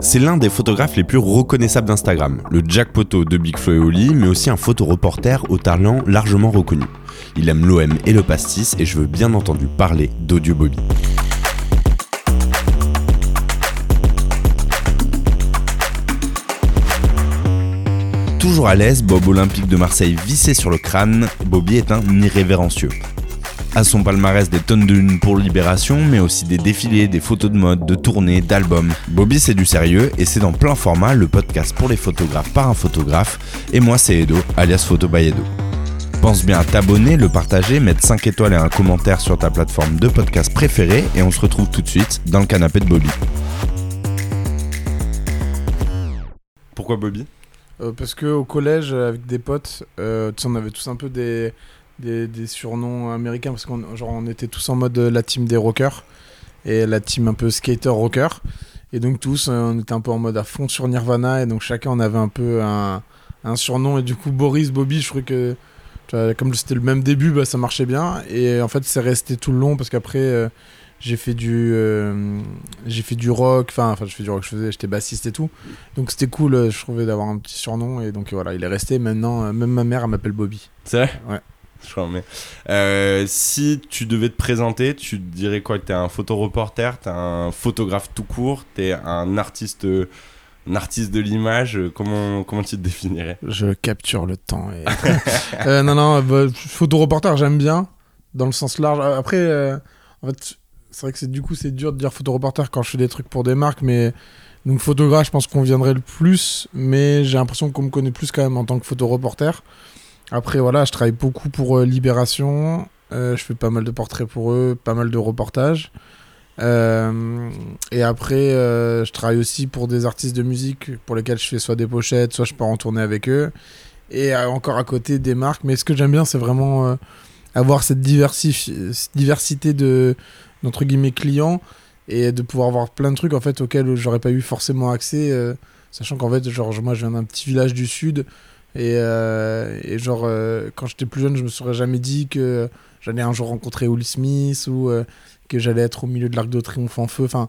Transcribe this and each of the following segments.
C'est l'un des photographes les plus reconnaissables d'Instagram, le Jack Poto de Big Flo et Oli, mais aussi un photoreporter au talent largement reconnu. Il aime l'OM et le pastis et je veux bien entendu parler d'Audio Bobby. Toujours à l'aise, Bob Olympique de Marseille vissé sur le crâne, Bobby est un irrévérencieux. À son palmarès des tonnes de lunes pour Libération, mais aussi des défilés, des photos de mode, de tournées, d'albums. Bobby c'est du sérieux et c'est dans plein format le podcast pour les photographes par un photographe. Et moi c'est Edo, alias Photo by Edo. Pense bien à t'abonner, le partager, mettre 5 étoiles et un commentaire sur ta plateforme de podcast préférée et on se retrouve tout de suite dans le canapé de Bobby. Pourquoi Bobby? Euh, parce que au collège, avec des potes, euh, on avait tous un peu des, des, des surnoms américains parce qu'on genre, on était tous en mode euh, la team des rockers et la team un peu skater rocker. Et donc tous, euh, on était un peu en mode à fond sur Nirvana et donc chacun on avait un peu un, un surnom. Et du coup Boris, Bobby, je trouvais que tu vois, comme c'était le même début, bah, ça marchait bien. Et en fait c'est resté tout le long parce qu'après euh, j'ai fait du euh, j'ai fait du rock enfin enfin je fais du rock je faisais j'étais bassiste et tout. Donc c'était cool euh, je trouvais d'avoir un petit surnom et donc voilà il est resté. Maintenant euh, même ma mère elle m'appelle Bobby. C'est vrai? Ouais. Euh, si tu devais te présenter, tu dirais quoi? T'es un photoreporter, t'es un photographe tout court, t'es un artiste, un artiste de l'image. Comment, comment tu te définirais? Je capture le temps. Euh, non non bah, photoreporter j'aime bien dans le sens large après euh, en fait c'est vrai que c'est du coup c'est dur de dire photoreporter quand je fais des trucs pour des marques mais donc photographe je pense qu'on viendrait le plus mais j'ai l'impression qu'on me connaît plus quand même en tant que photoreporter après voilà je travaille beaucoup pour euh, Libération. Euh, je fais pas mal de portraits pour eux pas mal de reportages. Euh, et après je travaille aussi pour des artistes de musique pour lesquels je fais soit des pochettes soit je pars en tournée avec eux. Et encore à côté des marques. Mais ce que j'aime bien c'est vraiment avoir cette cette diversité de guillemets clients et de pouvoir avoir plein de trucs en fait auxquels j'aurais pas eu forcément accès sachant qu'en fait genre moi je viens d'un petit village du sud et, euh, et genre euh, quand j'étais plus jeune je me serais jamais dit que j'allais un jour rencontrer Will Smith ou euh, que j'allais être au milieu de l'arc de triomphe en feu enfin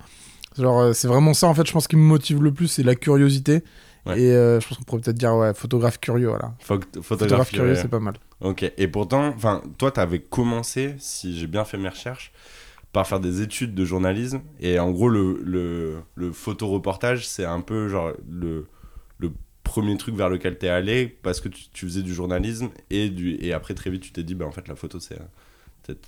genre c'est vraiment ça en fait je pense qui me motive le plus c'est la curiosité Ouais. et je pense qu'on pourrait peut-être dire ouais photographe curieux voilà Pho- photographe Photographe curieux c'est pas mal Ok. Et pourtant, enfin, toi, t'avais commencé, si j'ai bien fait mes recherches, par faire des études de journalisme. Et en gros, le, le, le photoreportage, c'est un peu genre le, le premier truc vers lequel t'es allé parce que tu, tu faisais du journalisme et, du, et après, très vite, tu t'es dit, bah en fait, la photo, c'est.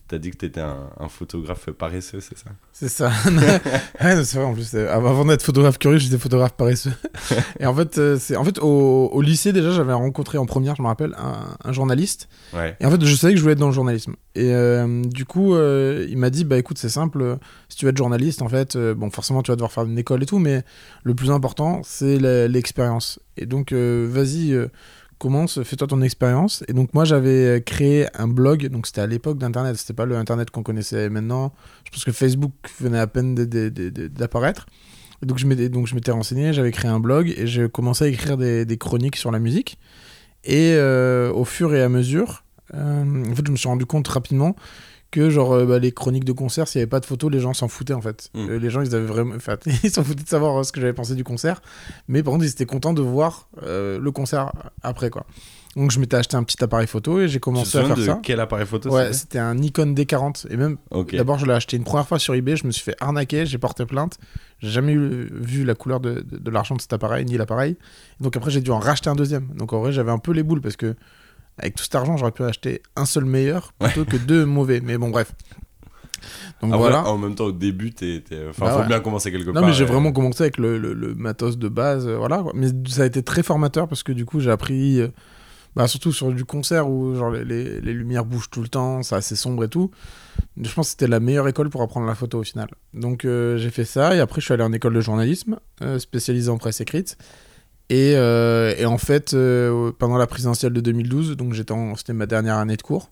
T'as- dit que t'étais un, un photographe paresseux, c'est ça? C'est ça. ouais, c'est vrai en plus. euh, Avant d'être photographe curieux, j'étais photographe paresseux. et en fait, euh, c'est en fait au, au lycée déjà, j'avais rencontré en première, je me rappelle, un, un journaliste. Ouais. Et en fait, je savais que je voulais être dans le journalisme. Et euh, du coup, euh, il m'a dit, bah écoute, c'est simple. Si tu veux être journaliste, en fait, euh, bon, forcément, tu vas devoir faire une école et tout, mais le plus important, c'est l'expérience. Et donc, vas-y. Commence, fais-toi ton expérience. Et donc moi j'avais euh, créé un blog, donc c'était à l'époque d'Internet, c'était pas le Internet qu'on connaissait maintenant. Je pense que Facebook venait à peine d'apparaître. Donc je m'étais donc je m'étais renseigné, j'avais créé un blog et j'ai commencé à écrire des, des chroniques sur la musique. Et euh, au fur et à mesure, euh, en fait je me suis rendu compte rapidement que genre euh, bah, les chroniques de concert, s'il n'y avait pas de photos, les gens s'en foutaient en fait. Mm. Euh, les gens ils avaient vraiment, enfin, ils s'en foutaient de savoir euh, ce que j'avais pensé du concert, mais par contre ils étaient contents de voir euh, le concert après quoi. Donc je m'étais acheté un petit appareil photo et j'ai commencé à faire de ça. quel appareil photo Ouais, c'était un Nikon D40 et même. D'abord, je l'ai acheté une première fois sur eBay, je me suis fait arnaquer, j'ai porté plainte. J'ai jamais eu- vu la couleur de, de- de l'argent de cet appareil, ni l'appareil. Donc après, j'ai dû en racheter un deuxième. Donc en vrai, j'avais un peu les boules parce que avec tout cet argent, j'aurais pu acheter un seul meilleur plutôt que deux mauvais. Mais bon, bref. Donc voilà. En même temps, au début, t'es. Enfin, Bah faut ouais. bien commencer quelque Non, part. mais j'ai vraiment commencé avec le, le- le matos de base, euh, voilà. quoi. Mais ça a été très formateur parce que du coup, j'ai appris, euh, bah, surtout sur du concert où genre les, les- les lumières bougent tout le temps, c'est assez sombre et tout. Je pense que c'était la meilleure école pour apprendre la photo au final. Donc euh, j'ai fait ça et après je suis allé en école de journalisme, spécialisée en presse écrite. Et, euh, et en fait, euh, pendant la présidentielle de 2012, donc j'étais c'était ma dernière année de cours.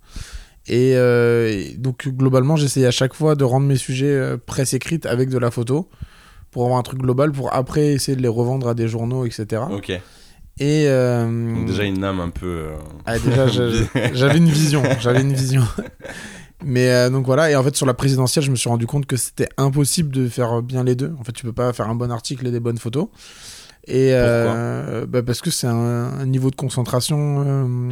Et, euh, et donc globalement, j'essayais à chaque fois de rendre mes sujets presse écrite avec de la photo pour avoir un truc global pour après essayer de les revendre à des journaux, etc. Ok. Et euh, Donc, déjà, une âme un peu. euh, ah, déjà, j'avais une vision, j'avais une vision. Mais euh, donc voilà, et en fait sur la présidentielle, je me suis rendu compte que c'était impossible de faire bien les deux. En fait, tu peux pas faire un bon article et des bonnes photos. Et euh, bah parce que c'est un, un niveau de concentration euh,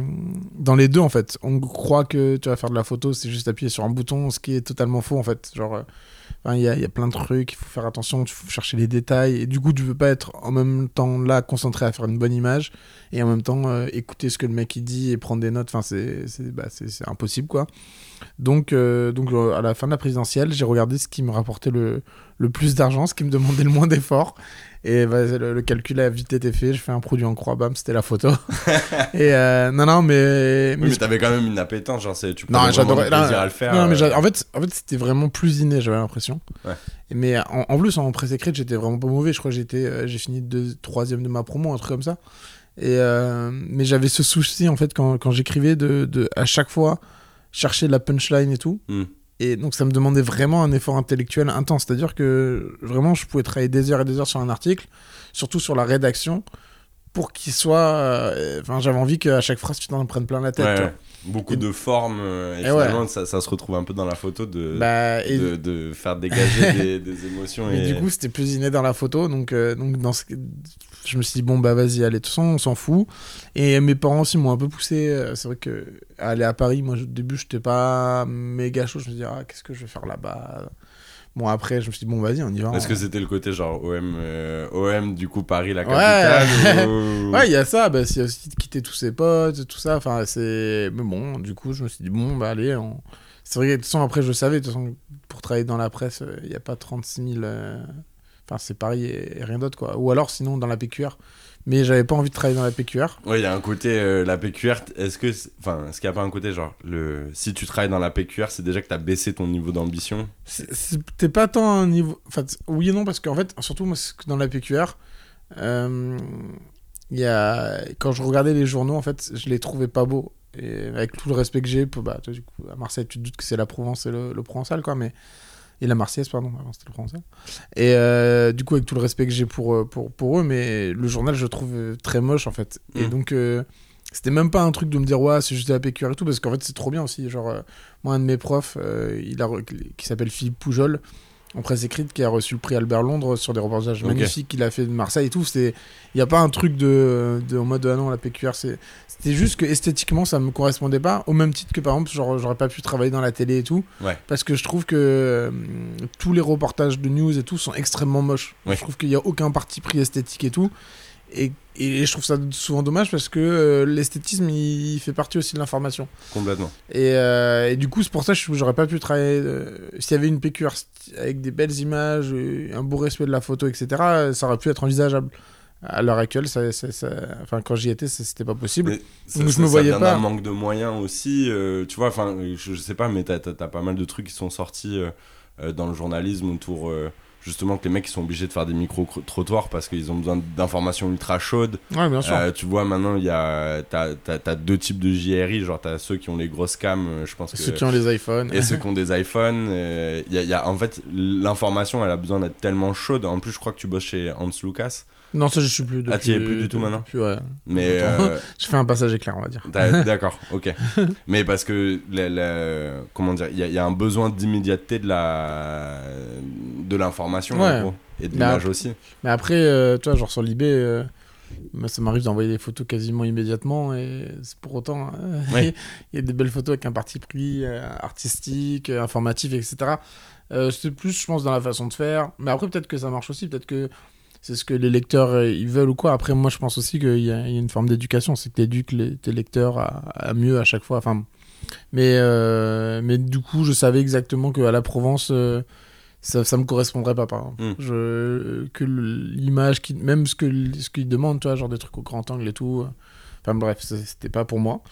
dans les deux en fait. On croit que tu vas faire de la photo, c'est juste appuyer sur un bouton, ce qui est totalement faux en fait. Genre, euh, il y, a, y a plein de trucs, il faut faire attention, il faut chercher les détails. Et du coup, tu peux pas être en même temps là concentré à faire une bonne image et en même temps écouter ce que le mec il dit et prendre des notes. Enfin, c'est c'est- bah, impossible quoi. Donc, donc à la fin de la présidentielle, j'ai regardé ce qui me rapportait le, le plus d'argent, ce qui me demandait le moins d'efforts. Et bah, le, le calcul a vite été fait. Je fais un produit en croix, bam, c'était la photo. et euh, non, non, mais. Oui, mais t'avais quand même une appétence, genre, tu Non, j'adorais- plaisir non, à le faire. non, mais euh, en fait, en fait c'était vraiment plus inné, j'avais l'impression. Ouais. Mais en, en plus, en presse écrite, j'étais vraiment pas mauvais. Je crois que j'étais, euh, j'ai fini deux, troisième de ma promo, un truc comme ça. Et euh, mais j'avais ce souci en fait quand, quand j'écrivais de, de à chaque fois chercher de la punchline et tout. Hmm. Et donc ça me demandait vraiment un effort intellectuel intense. C'est-à-dire que vraiment, je pouvais travailler des heures et des heures sur un article, surtout sur la rédaction, pour qu'il soit. euh, Enfin, j'avais envie qu'à chaque phrase, tu t'en prennes plein la tête. ouais, tu ouais. Beaucoup Et- de formes, euh, et, ouais. ça, ça se retrouve un peu dans la photo de. Bah, et, de, de faire dégager des, des émotions. Et... du coup, c'était plus inné dans la photo. Donc, euh, donc dans ce... je me suis dit, bon, bah vas-y, allez, de toute façon, on s'en fout. Et mes parents aussi m'ont un peu poussé. C'est vrai que aller à Paris, moi, au début, j'étais pas méga chaud. Je me dit, ah, qu'est-ce que je vais faire là-bas? Bon, après, je me suis dit, bon, vas-y, on y va. Est-ce que on- c'était le côté genre OM, euh, OM du coup Paris la Ouais. capitale ou- Ouais, il y a ça. Bah, c'est aussi de quitter tous ses potes, tout ça. Enfin, c'est. Mais bon, du coup, je me suis dit, bon, bah allez. On... C'est vrai que de toute façon, après, je savais, de toute façon, pour travailler dans la presse, euh, il n'y a pas 36 000. euh, Enfin, c'est Paris et, et rien d'autre, quoi. Ou alors, sinon, dans la PQR. Mais j'avais pas envie de travailler dans la PQR. Ouais, il y a un côté euh, la PQR. Est-ce que, c'est- enfin, est-ce qu'il n'y a pas un côté genre le si tu travailles dans la PQR, c'est déjà que t'as baissé ton niveau d'ambition? C'est- C'était pas tant un niveau. Enfin, t- oui et non, parce qu'en fait, surtout, moi, c'est que dans la PQR, euh, il y a... quand je regardais les journaux, en fait, je les trouvais pas beaux. Et avec tout le respect que j'ai, pour- bah, toi, du coup, à Marseille, tu te doutes que c'est la Provence et le, le Provençal, quoi, mais. Et la Marseillaise, pardon, avant c'était le Provençal. Et euh, du coup, avec tout le respect que j'ai pour, euh, pour, pour eux, mais le journal, je le trouve euh, très moche, en fait. Et Mm. donc, euh, c'était même pas un truc de me dire, ouais, c'est juste de la PQR et tout, parce qu'en fait, c'est trop bien aussi. Genre, euh, moi, un de mes profs, il a, qui s'appelle Philippe Poujol, en presse écrite, qui a reçu le prix Albert Londres sur des reportages magnifiques qu'il a fait de Marseille et tout. Il n'y a pas un truc de, de en mode, ah non, la PQR. C'était juste que esthétiquement, ça me correspondait pas, au même titre que par exemple, j'aurais pas pu travailler dans la télé et tout, Ouais. parce que je trouve que euh, tous les reportages de news et tout sont extrêmement moches. Ouais. Je trouve qu'il y a aucun parti pris esthétique et tout. Et, et je trouve ça souvent dommage parce que euh, l'esthétisme, il, il fait partie aussi de l'information. Complètement. Et, euh, et du coup, c'est pour ça que je- j'aurais pas pu travailler. euh, S'il y avait une PQR avec des belles images, un beau respect de la photo, etc., ça aurait pu être envisageable. À l'heure actuelle, ça, ça- ça- enfin, quand j'y étais, c'était pas possible. Mais ça, Donc, je me voyais pas. d'un manque de moyens aussi. tu vois, enfin, je, je sais pas, mais t'as as, pas mal de trucs qui sont sortis dans le journalisme autour. Euh, Justement, que les mecs ils sont obligés de faire des micro-trottoirs parce qu'ils ont besoin d'informations ultra chaudes. Ouais, bien sûr. Euh, tu vois, maintenant, il y a. T'as as, deux types de JRI, genre t'as ceux qui ont les grosses cams, euh, je pense que. Ceux qui ont les iPhones. Et ceux qui ont des iPhones. euh, il y a, il y a- en fait, l'information, elle a besoin d'être tellement chaude. En plus, je crois que tu bosses chez Hans Lucas. Non, ça, je suis plus. Depuis, Ah, t'y es plus du tout maintenant ouais. Mais. Euh, Je fais un passage éclair, on va dire. D'accord, ok. Mais parce que, la- la- comment dire, il y, a- il y a un besoin d'immédiateté de la de l'information, Ouais. en gros, et de l'image aussi. Mais après, euh, toi, genre sur l'eBay, euh, ça m'arrive d'envoyer des photos quasiment immédiatement et c'est pour autant, euh, Ouais. il y a des belles photos avec un parti pris euh, artistique, informatif, etc. C'est plus, je pense, dans la façon de faire. Mais après, peut-être que ça marche aussi, peut-être que c'est ce que les lecteurs ils veulent ou quoi. Après, moi, je pense aussi qu'il y, a il y a une forme d'éducation, c'est que tu éduques les, tes lecteurs à, à mieux à chaque fois. Enfin, mais, euh, mais du coup, je savais exactement qu'à la Provence, euh, ça, ça me correspondrait pas, par exemple. Mm. Je, que l'image, qui, même ce que ce qu'ils demandent, tu vois, genre des trucs au grand angle et tout. Enfin bref, c'était pas pour moi.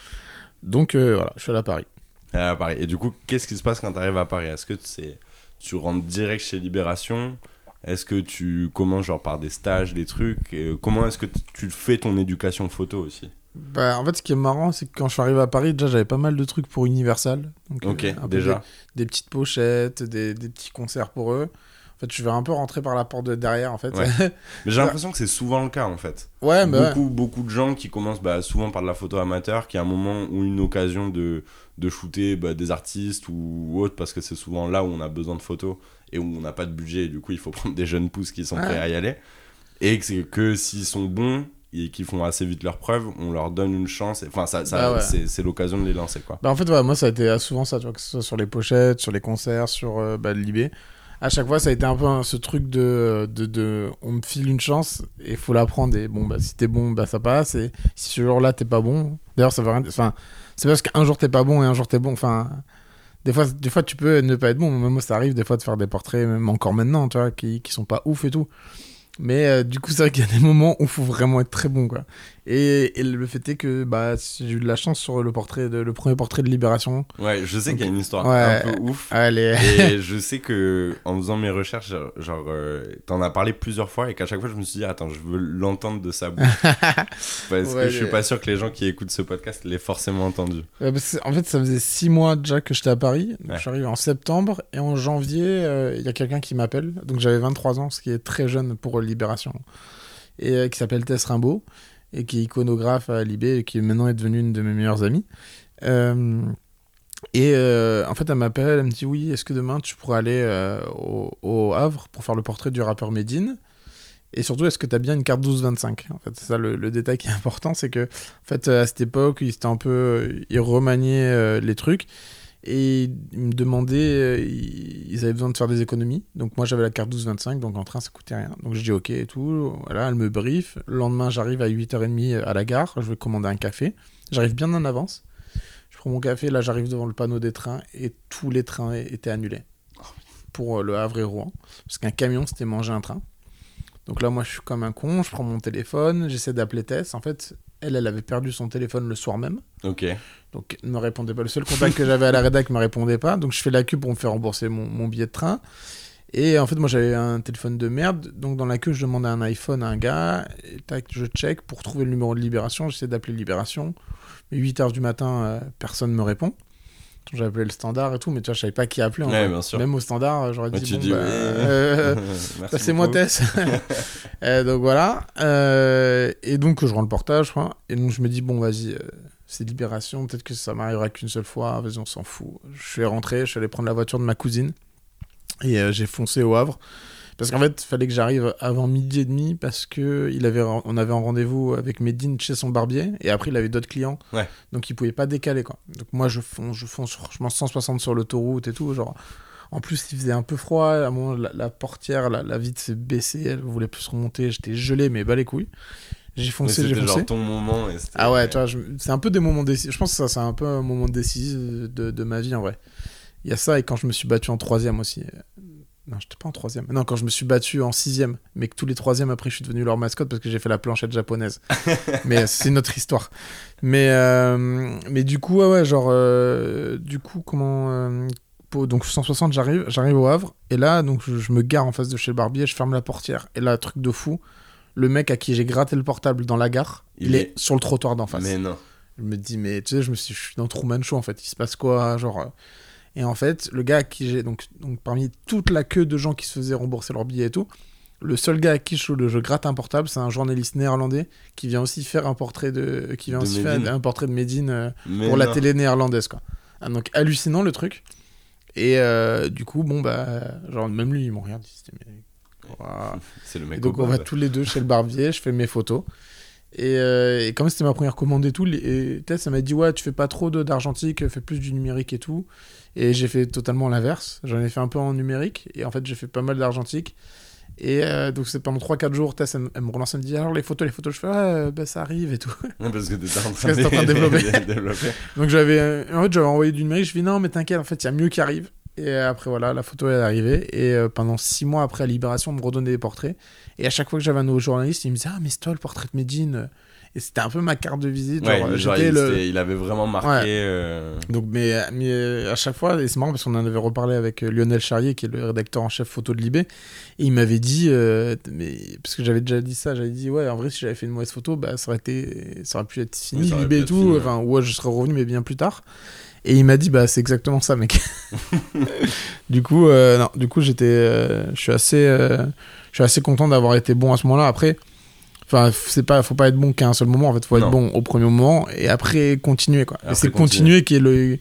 Donc euh, voilà, je suis allé à Paris. À Paris. Et du coup, qu'est-ce qui se passe quand t'arrives à Paris? Est-ce que c'est tu rentres direct chez Libération? Est-ce que tu commences genre par des stages, des trucs? Et Comment est-ce que tu fais ton éducation photo aussi? Bah, en fait, ce qui est marrant, c'est que quand je suis arrivé à Paris, déjà, j'avais pas mal de trucs pour Universal. Donc, Ok, euh, déjà. Des, des petites pochettes, des, des petits concerts pour eux. En fait, je vais un peu rentrer par la porte de derrière, en fait. Ouais. Mais j'ai l'impression que c'est souvent le cas en fait. ouais, mais ouais. beaucoup, beaucoup de gens qui commencent bah, souvent par de la photo amateur, qui à un moment ont une occasion de, de shooter bah, des artistes ou autre, parce que c'est souvent là où on a besoin de photos et où on n'a pas de budget, et du coup il faut prendre des jeunes pousses qui sont prêts à y aller. Et que, que s'ils sont bons et qu'ils font assez vite leurs preuves, on leur donne une chance. et- Enfin, ça, ça, Bah ouais. c'est, c'est l'occasion de les lancer quoi. Bah en fait, ouais, moi, ça a été souvent ça, tu vois, que ce soit sur les pochettes, sur les concerts, sur euh, bah, Libé. À chaque fois, ça a été un peu ce truc de, de, de- On me file une chance et il faut la prendre. Et bon, bah, si t'es bon, bah, ça passe. Et si ce jour-là, t'es pas bon. D'ailleurs, ça veut rien. Enfin, c'est parce qu'un jour, t'es pas bon et un jour, t'es bon. Enfin. Des fois, des fois, tu peux ne pas être bon. Même moi, ça arrive des fois de faire des portraits, même encore maintenant, tu vois, qui, qui sont pas ouf et tout. Mais euh, du coup, c'est vrai qu'il y a des moments où faut vraiment être très bon, quoi. Et, et le fait est que bah, j'ai eu de la chance sur le portrait de, le premier portrait de Libération. Ouais, je sais qu'il y a une histoire Ouais. un peu ouf. Allez. Et je sais que en faisant mes recherches, genre, euh, t'en as parlé plusieurs fois et qu'à chaque fois je me suis dit, attends, je veux l'entendre de sa bouche. Parce Ouais, que je suis pas sûr que les gens qui écoutent ce podcast l'aient forcément entendu. Ouais, parce que, en fait, ça faisait six mois déjà que j'étais à Paris. Donc. Je suis arrivé en septembre et en janvier, euh, il y a quelqu'un qui m'appelle. Donc j'avais 23 ans, ce qui est très jeune pour Libération. Et euh, qui s'appelle Tess Rimbaud et qui est iconographe à Libé et qui maintenant est devenue une de mes meilleures amies. Euh, et euh, en fait, elle m'appelle, elle me dit Oui, est-ce que demain tu pourrais aller euh, au, Havre pour faire le portrait du rappeur Medine et surtout, est-ce que tu as bien une carte 12-25 En fait, c'est ça le, détail qui est important, c'est que en fait, à cette époque, ils un peu, ils remaniaient les trucs et ils me demandaient, euh, ils avaient besoin de faire des économies. Donc moi, j'avais la carte 12-25, donc en train, ça coûtait rien. Donc je dis ok et tout. Voilà, elle me brief. Le lendemain, j'arrive à 8h30 à la gare. Je vais commander un café. J'arrive bien en avance. Je prends mon café. Là, j'arrive devant le panneau des trains et tous les trains étaient annulés pour euh, le Havre et Rouen parce qu'un camion s'était mangé un train. Donc là, moi, je suis comme un con. Je prends mon téléphone. J'essaie d'appeler Tess. En fait, elle, elle avait perdu son téléphone le soir même. Ok. Donc, elle ne me répondait pas. Le seul contact que j'avais à la rédac ne me répondait pas. Donc, je fais la queue pour me faire rembourser mon, mon billet de train. Et en fait, moi, j'avais un téléphone de merde. Donc, dans la queue, je demandais un iPhone à un gars. Et tac, je check pour trouver le numéro de Libération. J'essaie d'appeler Libération. Mais 8 h du matin, euh, personne ne me répond. J'ai appelé le standard et tout, mais tu vois, je savais pas qui appeler. en Ouais, fait. bien sûr. Même au standard, j'aurais dit, bon, bah, ouais. euh, Merci c'est moi. Tess. Euh, donc voilà. Euh, et donc je rends le portage. Et donc je me dis, bon, vas-y, euh, c'est Libération. Peut-être que ça m'arrivera qu'une seule fois. Vas-y, on s'en fout. Je suis rentré, je suis allé prendre la voiture de ma cousine. Et euh, j'ai foncé au Havre. Parce qu'en fait, il fallait que j'arrive avant midi et demi parce que il avait, on avait un rendez-vous avec Medine chez son barbier et après il avait d'autres clients. Ouais. Donc il pouvait pas décaler quoi. Donc moi je fonce, je fonce franchement 160 sur l'autoroute et tout. Genre, en plus il faisait un peu froid. À un moment la, la portière, la, la vitre s'est baissée, elle voulait plus remonter. J'étais gelé mais bas les couilles. J'ai foncé, j'ai foncé. genre ton moment. et Ah ouais, tu vois, je- c'est un peu des moments décisifs. Je pense que ça, c'est un peu un moment décisif de, de ma vie en vrai. Il y a ça et quand je me suis battu en troisième aussi. Non, j'étais pas en troisième. Non, quand je me suis battu en sixième, mais que tous les troisièmes après, je suis devenu leur mascotte parce que j'ai fait la planchette japonaise. mais euh, c'est notre histoire. Mais, euh, mais du coup, ouais, ouais, genre, euh, du coup, comment. euh, pour- donc 160, j'arrive, j'arrive au Havre, et là, donc je, je me gare en face de chez le barbier, je ferme la portière, et là, truc de fou, le mec à qui j'ai gratté le portable dans la gare, Il il, est- est... sur le trottoir d'en face. Mais non. Je me dis, mais tu sais, je me suis, je suis dans Truman Show en fait. Il se passe quoi Genre. Et en fait, le gars à qui j'ai. Donc, donc, parmi toute la queue de gens qui se faisaient rembourser leurs billets et tout, le seul gars à qui je, je gratte un portable, c'est un journaliste néerlandais qui vient aussi faire un portrait de. Qui vient De aussi faire un portrait de Medine euh, pour la télé néerlandaise, quoi. Ah, donc, hallucinant le truc. Et euh, du coup, bon, bah. Genre, même lui, il m'ont rien dit. C'est le Et mec donc au on va tous les deux chez le barbier, je fais mes photos. Et, euh, et comme c'était ma première commande et tout, les- et Tess elle m'a dit ouais tu fais pas trop d'argentique, fais plus du numérique et tout. Et j'ai fait totalement l'inverse. J'en ai fait un peu en numérique et en fait j'ai fait pas mal d'argentique. Et euh, donc c'est pendant 3-4 jours, Tess elle, me- elle me relance, elle me dit alors les photos, les photos, je fais ah bah, ça arrive et tout. Parce que t'étais en train, en train de développer. développer. Donc j'avais euh, en fait j'avais envoyé du numérique, je dis non mais t'inquiète en fait il y a mieux qui arrive. Et après voilà la photo est arrivée et euh, pendant 6 mois après à Libération on me redonnait des portraits et à chaque fois que j'avais un nouveau journaliste il me disait ah mais c'est toi le portrait de Medine et c'était un peu ma carte de visite Ouais, genre, genre, j'étais il, le c'était- il avait vraiment marqué. Ouais. euh, donc mais, mais euh, à chaque fois et c'est marrant parce qu'on en avait reparlé avec euh, Lionel Charrier qui est le rédacteur en chef photo de Libé et il m'avait dit euh, mais parce que j'avais déjà dit ça j'avais dit ouais en vrai si j'avais fait une mauvaise photo bah ça aurait été ça aurait pu être fini Oui, Libé et tout fini, enfin ouais je serais revenu mais bien plus tard Et il m'a dit, bah, c'est exactement ça, mec. du coup, euh, non, du coup, j'étais, je suis assez, je suis assez content d'avoir été bon à ce moment-là. Après, enfin, c'est pas, faut pas être bon qu'à un seul moment. En fait, faut Non. être bon au premier moment et après continuer, quoi. Et c'est continuer. continuer qui est le,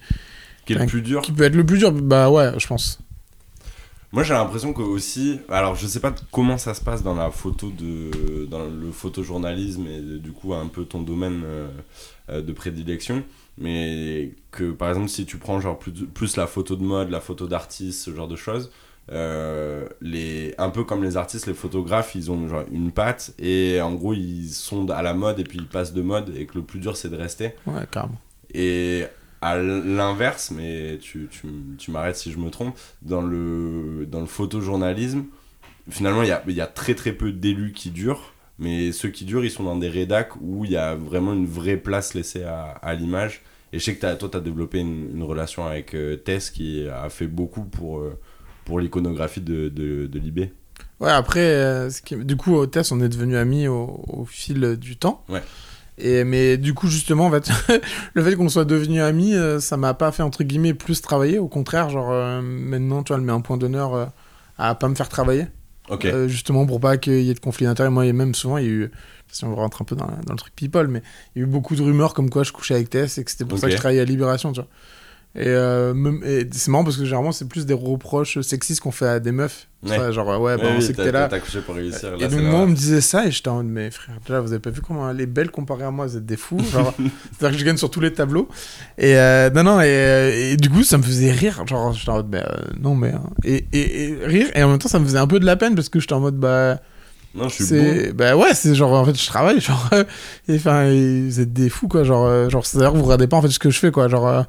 Qui est le plus dur qui peut être le plus dur. Bah ouais, je pense. Moi j'ai l'impression que aussi, alors je sais pas comment ça se passe dans la photo de, dans le photojournalisme et du coup un peu ton domaine euh, euh, de prédilection, mais que par exemple si tu prends genre plus, plus la photo de mode, la photo d'artiste, ce genre de choses, euh, les, un peu comme les artistes, les photographes, ils ont genre une patte et en gros ils sont à la mode et puis ils passent de mode et que le plus dur c'est de rester. Ouais, carrément. Et à l'inverse, mais tu, tu, tu m'arrêtes si je me trompe, dans le, dans le photojournalisme, finalement, il y a, y a très très peu d'élus qui durent, mais ceux qui durent, ils sont dans des rédacs où il y a vraiment une vraie place laissée à, à l'image. Et je sais que t'as- toi, tu as développé une, une relation avec euh, Tess qui a fait beaucoup pour, euh, pour l'iconographie de, de, de Libé. Ouais, après, euh, ce qui- du coup, au test, on est devenus amis au, au fil du temps. Ouais. Et, mais du coup, justement, en fait, le fait qu'on soit devenus amis, euh, ça m'a pas fait, entre guillemets, plus travailler. Au contraire, genre, euh, maintenant, tu vois, elle met un point d'honneur euh, à pas me faire travailler. Ok. Euh, justement, pour pas qu'il y ait de conflit d'intérêt. Moi, et même souvent, il y a eu, si on rentre un peu dans, dans le truc people, mais il y a eu beaucoup de rumeurs comme quoi je couchais avec Tess et que c'était pour ça que je travaillais à Libération, tu vois. Et, euh, et c'est marrant parce que généralement, c'est plus des reproches sexistes qu'on fait à des meufs. Ouais. vois, genre, ouais, bah, Ouais, on oui, sait que t'es là. Couché pour réussir. là, Et donc, moi, on me disait ça, et j'étais en mode, mais frère, déjà, vous avez pas vu comment elle est belle comparée à moi, vous êtes des fous. C'est-à-dire que je gagne sur tous les tableaux. Et euh, non, non, et, et du coup, ça me faisait rire. Genre, j'étais en mode, bah, euh, non, mais. hein. Et, et, et rire, et en même temps, ça me faisait un peu de la peine parce que j'étais en mode, bah. Non, je suis bon. Bah ouais, c'est genre, en fait, je travaille, genre. euh, et enfin, vous êtes des fous, quoi. Genre, euh, genre c'est-à-dire que vous regardez pas, en fait, ce que je fais, quoi. Genre.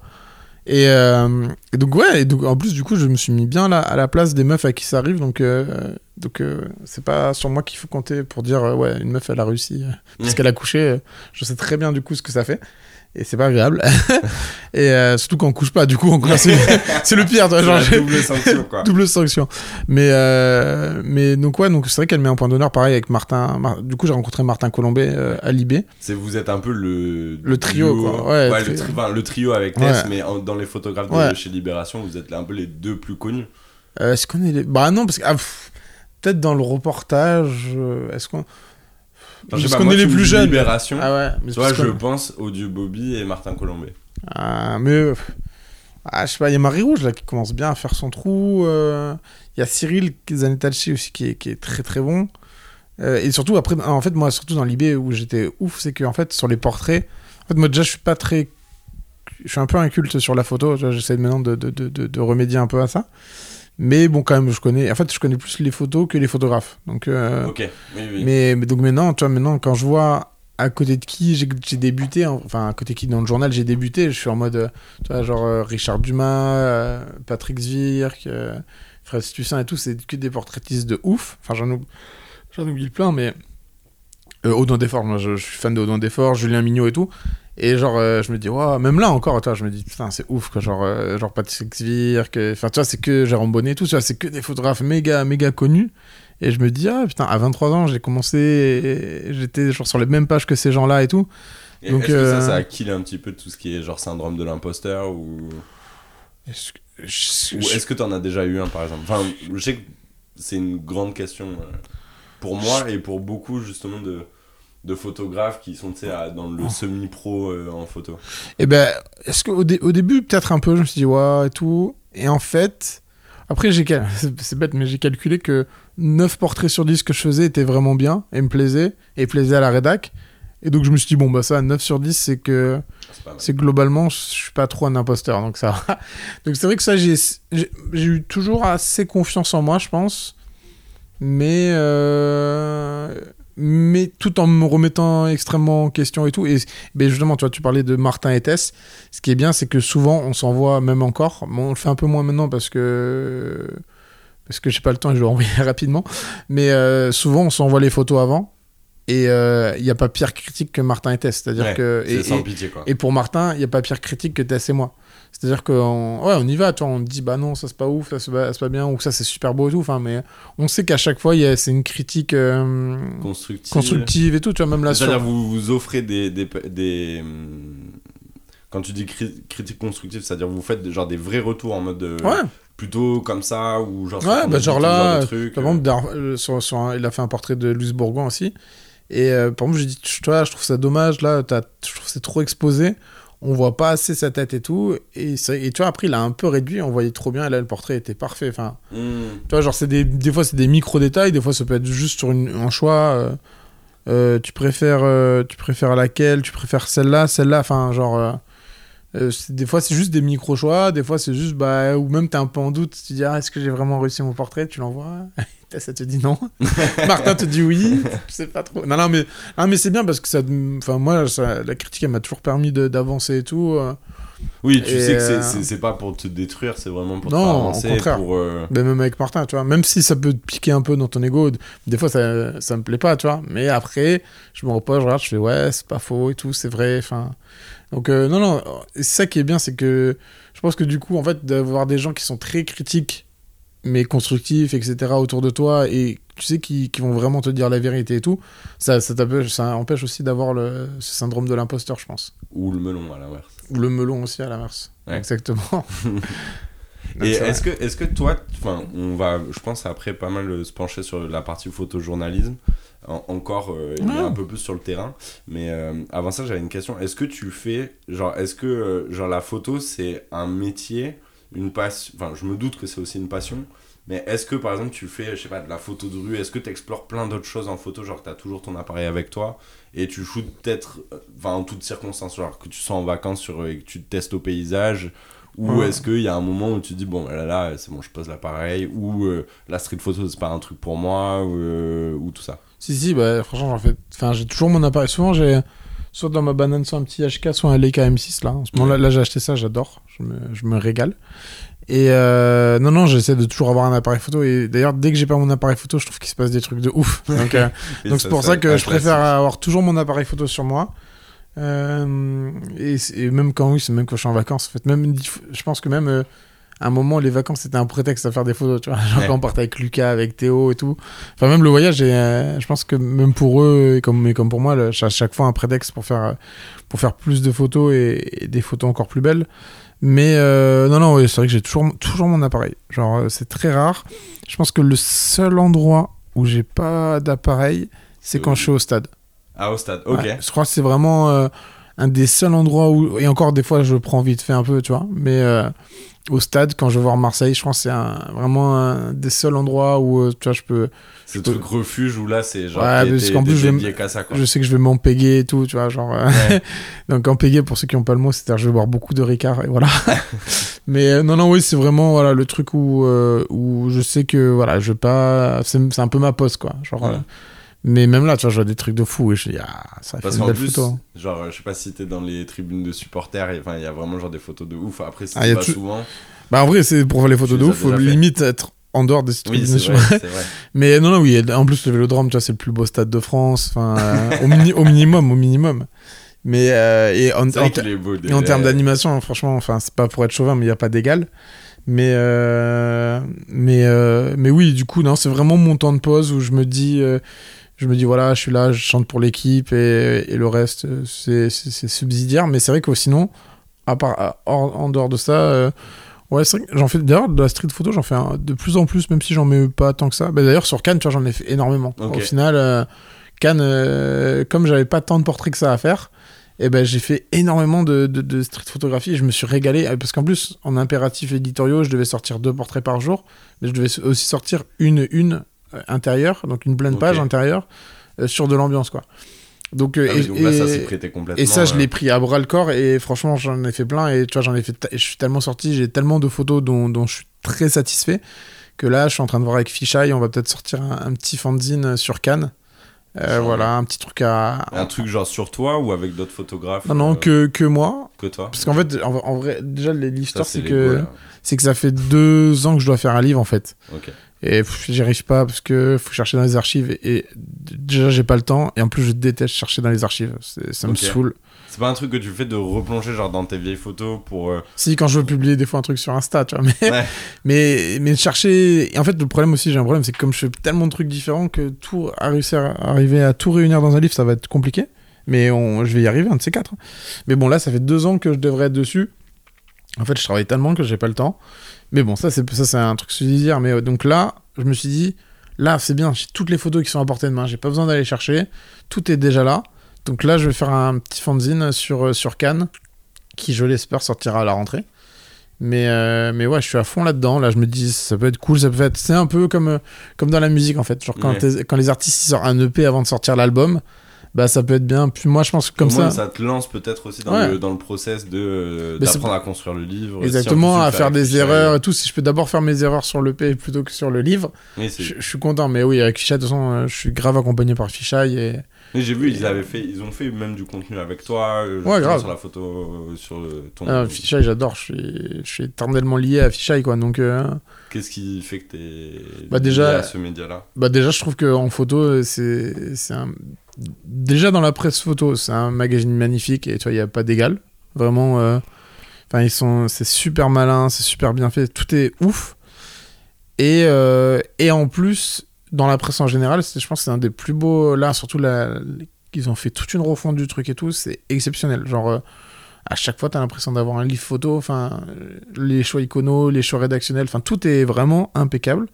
Et, euh, et donc ouais, et donc en plus du coup je me suis mis bien là à la place des meufs à qui ça arrive, donc euh, donc euh, c'est pas sur moi qu'il faut compter pour dire euh, ouais une meuf elle a réussi parce qu'elle a couché. je sais très bien du coup ce que ça fait et c'est pas agréable. et euh, surtout quand on couche pas, du coup c'est c'est le pire. Toi, genre, double sanction, quoi. double sanction. Mais euh, mais donc ouais donc c'est vrai qu'elle met un point d'honneur pareil avec Martin. Mar- Du coup j'ai rencontré Martin Colombet euh, à Libé. Vous êtes un peu le Le trio, quoi. Ouais, le, tri- tri- enfin, le trio avec Tess, Ouais. mais en- dans les photographes de chez Libération, vous êtes un peu les deux plus connus. Euh, est-ce qu'on est les... Bah non, parce que... ah, Peut-être dans le reportage, est-ce qu'on... Parce qu'on est les plus jeunes. Libération. Ah ouais, mais tu vois, je pense au Dieu Bobby et Martin Colombé. Ah, mais... euh, Ah, je sais pas, il y a Marie Rouge là qui commence bien à faire son trou. euh, Il y a Cyril Zanetachi aussi qui est, qui est très très bon. Euh, et surtout, après, en fait, moi, surtout dans l'IB où j'étais ouf, c'est que en fait, sur les portraits, en fait, moi déjà, je suis pas très. Je suis un peu inculte sur la photo. J'essaie maintenant de, de, de, de- de remédier un peu à ça. Mais bon, quand même, je connais. En fait, je connais plus les photos que les photographes. Donc. euh, Ok, oui, oui. Mais, mais donc maintenant, tu vois, maintenant, quand je vois à côté de qui j'ai débuté, hein, enfin, à côté de qui dans le journal j'ai débuté, je suis en mode, euh, tu vois, genre euh, Richard Dumas, Patrick Zwirk, Fred Stussin et tout, c'est que des portraitistes de ouf. Enfin, j'en oublie, j'en oublie plein, mais. Euh, Desforts, moi je, je suis fan de Audin Desforts, Julien Mignot et tout. Et genre, euh, je me dis, même là encore, tu vois, je me dis, putain, c'est ouf, quoi. Genre, euh, genre Patrick Zwirk, euh, enfin, tu vois, c'est que Jérôme Bonnet et tout, tu vois, c'est que des photographes méga, méga connus. Et je me dis, ah putain, à 23 ans, j'ai commencé, j'étais genre sur les mêmes pages que ces gens-là et tout. Et donc, Est-ce que ça, ça a killé un petit peu tout ce qui est genre syndrome de l'imposteur ou, Est-ce que- je- ou est-ce que t'en as déjà eu un par exemple? Enfin, je sais que c'est une grande question pour moi et pour beaucoup justement de, de photographes qui sont à- dans le semi-pro euh, en photo. Eh ben, est-ce qu'au dé- au début, peut-être un peu, je me suis dit, ouais, et tout. Et en fait, après, j'ai cal- c'est bête, mais j'ai calculé que 9 portraits sur 10 que je faisais étaient vraiment bien et me plaisaient et plaisaient à la rédac. Et donc, je me suis dit, bon, bah, ça, 9 sur 10, c'est que, C'est mal. c'est globalement, je suis pas trop un imposteur. Donc, ça. Donc, c'est vrai que ça, j'ai eu toujours assez confiance en moi, je pense. Mais, euh, mais tout en me remettant extrêmement en question et tout. Et ben justement, tu vois, tu parlais de Martin et Tess. Ce qui est bien, c'est que souvent, on s'envoie même encore. Bon, on le fait un peu moins maintenant parce que parce que j'ai pas le temps et je dois envoyer rapidement. Mais euh, souvent, on s'envoie les photos avant. Et il n'y a pas pire critique que Martin et Tess. C'est-à-dire Ouais, que. C'est Et, sans et- pitié quoi. et pour Martin, il n'y a pas pire critique que Tess et moi. C'est-à-dire qu'on ouais, on y va, tu vois, on dit bah non, ça c'est pas ouf, ça c'est pas, bien, ou ça c'est super beau et tout. Enfin, mais on sait qu'à chaque fois, c'est une critique euh, Constructive. constructive et tout, tu vois, même là sur. C'est-à-dire vous vous offrez des, des, des, hum, quand tu dis cri- critique constructive, c'est-à-dire vous faites genre des vrais retours en mode euh, Ouais. plutôt comme ça ou genre. Ouais, bah genre là, par euh. exemple, euh, sur, sur un- il a fait un portrait de Louis Bourgoin aussi. Et euh, par exemple, j'ai dit, tu vois, je trouve ça dommage, là, t'as- je trouve c'est trop exposé. On voit pas assez sa tête et tout. Et, et tu vois, après, il a un peu réduit, on voyait trop bien. Et là, le portrait était parfait. Enfin, Hmm. tu vois, genre, c'est des, des fois, c'est des micro-détails. Des fois, ça peut être juste sur une, un choix. euh, euh, tu, préfères, euh, tu préfères laquelle? Tu préfères celle-là, celle-là? Enfin, genre. Euh, des fois, c'est juste des micro-choix. Des fois, c'est juste. Bah, ou même, t'es un peu en doute. Tu dis, ah, est-ce que j'ai vraiment réussi mon portrait Tu l'envoies. ça te dit non. Martin te dit oui. Je sais pas trop. Non, non, mais, non, mais c'est bien parce que ça. Enfin, moi, ça- la critique, elle m'a toujours permis d'avancer et tout. euh. Oui, tu Et, sais que c'est- euh, c'est pas pour te détruire, c'est vraiment pour te Non, au avancer. contraire. Pour, euh, Mais même avec Martin, tu vois, même si ça peut te piquer un peu dans ton ego, des fois ça, ça me plaît pas, tu vois. Mais après, je me repose, je regarde, je fais ouais, c'est pas faux et tout, c'est vrai. Enfin, donc euh, non, non. C'est ça qui est bien, c'est que je pense que du coup, en fait, d'avoir des gens qui sont très critiques, mais constructifs, etc. autour de toi et tu sais qui, qui vont vraiment te dire la vérité et tout, ça, ça, t'empêche- ça empêche aussi d'avoir le ce syndrome de l'imposteur, je pense. Ou le melon à l'inverse. Ou le melon aussi à l'inverse. Ouais. Exactement. Donc, Et est-ce que, est que toi, enfin, on va, je pense après pas mal se pencher sur la partie photojournalisme, En- encore euh, il y Ouais. a un peu plus sur le terrain, mais euh, avant ça j'avais une question. Est-ce que tu fais, genre, est-ce que euh, genre la photo c'est un métier, une passion, enfin je me doute que c'est aussi une passion, mais est-ce que par exemple tu fais, je sais pas, de la photo de rue, est-ce que tu explores plein d'autres choses en photo, genre tu as toujours ton appareil avec toi et tu shootes peut-être, enfin en toutes circonstances, genre que tu sois en vacances sur, et que tu te testes au paysage, ou Ouais. est-ce qu'il y a un moment où tu dis, bon, là, là c'est bon, je pose l'appareil, ou euh, la street photo, c'est pas un truc pour moi, ou, euh, ou tout ça? Si, si, bah, franchement, j'en fais. Enfin, j'ai toujours mon appareil. Souvent, j'ai soit dans ma banane, soit un petit HK, soit un Leica M6. Là, en ce là, j'ai acheté ça, j'adore. Je me, je me régale. Et euh, non, non, j'essaie de toujours avoir un appareil photo. Et d'ailleurs, dès que j'ai pas mon appareil photo, je trouve qu'il se passe des trucs de ouf. Donc, euh, donc c'est pour ça que je préfère avoir toujours mon appareil photo sur moi. Euh, et, et même quand oui, c'est même quand je suis en vacances. En fait, même je pense que même à un moment, les vacances c'était un prétexte à faire des photos. Tu vois, genre Ouais. quand on partait avec Lucas, avec Théo et tout. Enfin même le voyage, et, euh, je pense que même pour eux et comme, et comme pour moi, à chaque fois un prétexte pour faire euh, pour faire plus de photos et, et des photos encore plus belles. Mais euh, non, non, ouais, c'est vrai que j'ai toujours, toujours mon appareil. Genre, c'est très rare. Je pense que le seul endroit où j'ai pas d'appareil, c'est quand je suis au stade. Ah, au stade, ok. Ouais, je crois que c'est vraiment euh, un des seuls endroits où. Et encore, des fois, je prends vite fait un peu, tu vois. Mais au stade, quand je vais voir Marseille, je crois que c'est un- vraiment un des seuls endroits où, euh, tu vois, je peux. C'est le truc refuge où là, c'est genre. Ouais, parce qu'en plus, je vais ça, sais que je vais m'empéguer et tout, tu vois. Genre. euh, Ouais. Donc, empéguer, pour ceux qui n'ont pas le mot, c'est-à-dire je vais boire beaucoup de Ricard et voilà. Mais euh, non, non, oui, c'est vraiment voilà, le truc où, euh, où je sais que voilà, je vais pas. C'est un peu ma pause, quoi. Genre. Ouais. euh, Mais même là, tu vois, je vois des trucs de fou et je dis, ah, ça fait Parce une qu'en belle plus, photo. genre, je sais pas si t'es dans les tribunes de supporters, et, enfin, il y a vraiment genre des photos de ouf. Après, c'est Ah, pas tout- souvent. Bah en vrai, c'est pour faire les photos Tu de ouf, faut fait. limite être en dehors des Oui, tribunes de vrai. Mais non, non, oui, en plus le Vélodrome, tu vois, c'est le plus beau stade de France, enfin, euh, au, mini- au minimum, au minimum. Mais euh, et en, en beau. et termes d'animation, franchement, enfin, c'est pas pour être chauvin, mais il y a pas d'égal. Mais euh, mais euh, mais oui, du coup, non, c'est vraiment mon temps de pause où je me dis. Je me dis voilà, je suis là, je chante pour l'équipe et, et le reste c'est subsidiaire. Mais c'est vrai que sinon, à part à- hors- en dehors de ça, euh, ouais, j'en fais d'ailleurs de la street photo, j'en fais de plus en plus, même si j'en mets pas tant que ça. Bah, d'ailleurs sur Cannes, tu vois, j'en ai fait énormément. Au final, euh, Cannes, euh, comme j'avais pas tant de portraits que ça à faire. Et ben j'ai fait énormément de, de, de street photographie et je me suis régalé euh, parce qu'en plus en impératif éditoriaux je devais sortir deux portraits par jour mais je devais aussi sortir une une intérieure donc une pleine page intérieure euh, sur de l'ambiance quoi. Donc, euh, Ah oui, et, donc là, ça s'est prêté complètement. et ça je euh, l'ai pris à bras le corps et franchement j'en ai fait plein et tu vois j'en ai fait je suis tellement sorti j'ai tellement de photos dont, dont je suis très satisfait que là je suis en train de voir avec Fisheye on va peut-être sortir un, un petit fanzine sur Cannes. Euh, voilà un petit truc à Un truc genre sur toi ou avec d'autres photographes non non euh, que, que moi. que toi parce qu'en fait en, en vrai déjà l'histoire c'est que c'est que ça fait deux ans que je dois faire un livre en fait. Ok. Et j'y arrive pas parce que faut chercher dans les archives et, déjà j'ai pas le temps et en plus je déteste chercher dans les archives ça me saoule C'est pas un truc que tu fais de replonger genre dans tes vieilles photos pour. euh, si quand je veux publier des fois un truc sur Insta tu vois mais Ouais. mais mais chercher et en fait le problème aussi j'ai un problème c'est que comme je fais tellement de trucs différents que tout à réussir à arriver à tout réunir dans un livre ça va être compliqué Mais on, je vais y arriver, un de ces quatre. Mais bon, là, ça fait deux ans que je devrais être dessus. En fait, je travaille tellement que j'ai pas le temps. Mais bon, ça, c'est ça, c'est un truc hier. Mais euh, donc là, je me suis dit, là, c'est bien. J'ai toutes les photos qui sont à portée de main. J'ai pas besoin d'aller chercher. Tout est déjà là. Donc là, je vais faire un petit fanzine sur, euh, sur Cannes, qui, je l'espère, sortira à la rentrée. Mais, euh, mais ouais, je suis à fond là-dedans. Là, je me dis, ça peut être cool, ça peut être. C'est un peu comme, euh, comme dans la musique, en fait. Genre, quand, Ouais. quand les artistes sortent un EP avant de sortir l'album, bah, ça peut être bien. Puis moi, je pense que comme moins, ça. ça te lance peut-être aussi dans, Ouais. le, dans le process de, euh, d'apprendre à construire le livre. Exactement, Si à faire le des erreurs et tout. Si je peux d'abord faire mes erreurs sur l'EP plutôt que sur le livre, Oui, je, je suis content. Mais oui, avec Fichai, de toute façon, euh, je suis grave accompagné par Fichai. Et... J'ai vu, ils avaient fait, ils ont fait même du contenu avec toi. euh, Ouais, grave. Sur la photo, euh, sur le, ton. Ah, Fichai, j'adore. Je suis, je suis éternellement lié à Fichai, quoi. Donc. euh, Qu'est-ce qui fait que t'es Bah, lié déjà- à ce média-là? Bah déjà, je trouve qu'en photo, euh, c'est c'est un... Déjà dans la presse photo, c'est un magazine magnifique et tu vois, il n'y a pas d'égal. Vraiment, euh, enfin, ils sont... c'est super malin, c'est super bien fait, tout est ouf. Et, euh, et en plus, dans la presse en général, je pense que c'est un des plus beaux... Là, surtout, la... ils ont fait toute une refonte du truc et tout, c'est exceptionnel. Genre, euh, à chaque fois, tu as l'impression d'avoir un livre photo, enfin, euh, les choix iconos, les choix rédactionnels, enfin, tout est vraiment impeccable.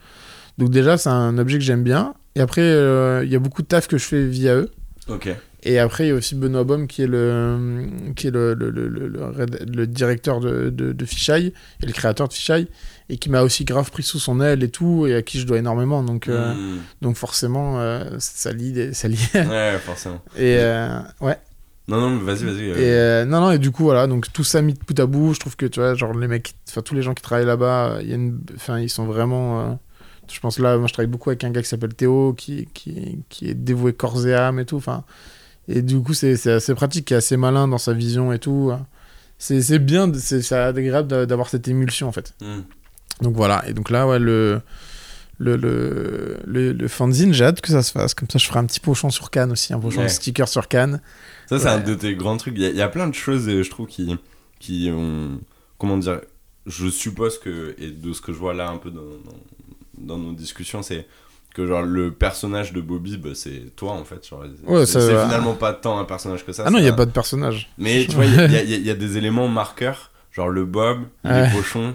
Donc déjà, c'est un objet que j'aime bien. Et après, euh, il y a beaucoup de taf que je fais via eux. Ok. Et après, il y a aussi Benoît Baum qui est le, qui est le, le, le, le- directeur de, de, de Fichaille et le créateur de Fichaille et qui m'a aussi grave pris sous son aile et tout et à qui je dois énormément. Donc, euh, Hmm. donc forcément, euh, ça lie. des- Ça lie. Ouais, forcément. et euh, ouais. Non, non, mais vas-y, vas-y. Et non, non, et du coup, voilà, donc tout ça mis de bout à bout, je trouve que, tu vois, genre les mecs, enfin tous les gens qui travaillent là-bas, il y a une, enfin, ils sont vraiment. je pense là, moi je travaille beaucoup avec un gars qui s'appelle Théo, qui, qui, qui est dévoué corps et âme et tout, enfin. Et du coup, c'est assez pratique, est assez malin dans sa vision et tout. C'est c'est bien, c'est agréable d'a- d'avoir cette émulsion en fait. hmm. Donc voilà, et donc là, ouais, le. Le, le, le, le fanzine, j'ai hâte que ça se fasse. Comme ça, je ferai un petit pochon sur Cannes aussi, un pochon Ouais. de sticker sur Cannes. Ça, c'est Ouais. un de tes grands trucs. Il y, a- il y a plein de choses, euh, je trouve, qui, qui ont. Comment dire Je suppose que, et de ce que je vois là un peu dans, dans, dans nos discussions, c'est que genre le personnage de Bobby, bah, c'est toi en fait. Ouais, c'est va. finalement pas tant un personnage que ça. Ah non, il n'y a pas un- de personnage. Mais tu vois, il y, a- y y y des éléments marqueurs, genre le Bob, Ouais. les pochons,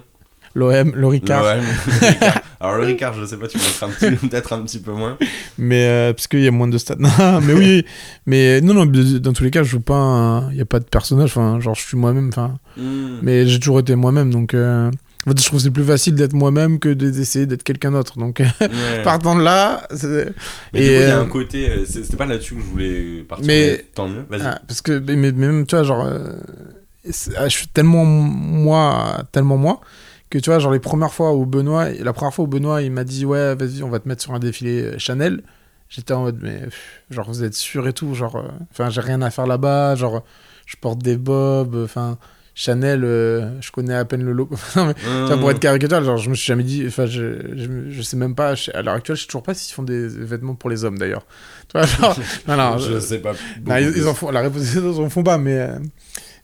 L'OM, le Ricard. Alors le Ricard, je sais pas, tu un peut-être un petit peu moins. Mais euh, parce qu'il y a moins de stats. Non, mais oui, mais non, non, dans tous les cas, je joue pas. un- Il n'y a pas de personnage. Enfin, genre, je suis moi-même. Enfin, Hmm. mais j'ai toujours été moi-même. Donc, euh, je trouve que c'est plus facile d'être moi-même que de- d'essayer d'être quelqu'un d'autre. Donc, Ouais. partant de là, Mais Et, il y a euh, un côté, euh, c'était pas là-dessus que je voulais partir, Mais- mais tant mieux, vas-y. ah, parce que mais, mais même tu vois, genre, euh, ah, je suis tellement moi, tellement moi. Que tu vois, genre les premières fois où Benoît, la première fois où Benoît il m'a dit ouais vas-y on va te mettre sur un défilé euh, Chanel, j'étais en mode mais pff, genre vous êtes sûr et tout, genre euh, enfin j'ai rien à faire là-bas, genre je porte des bobs, enfin Chanel euh, je connais à peine le logo. Non, mais, pour être caricatural, genre je me suis jamais dit, enfin je, je, sais même pas, je- à l'heure actuelle je sais toujours pas s'ils font des vêtements pour les hommes d'ailleurs. Tu vois genre non non je sais pas. non, beaucoup ils, ils en font, la réponse ils en font pas, mais. euh,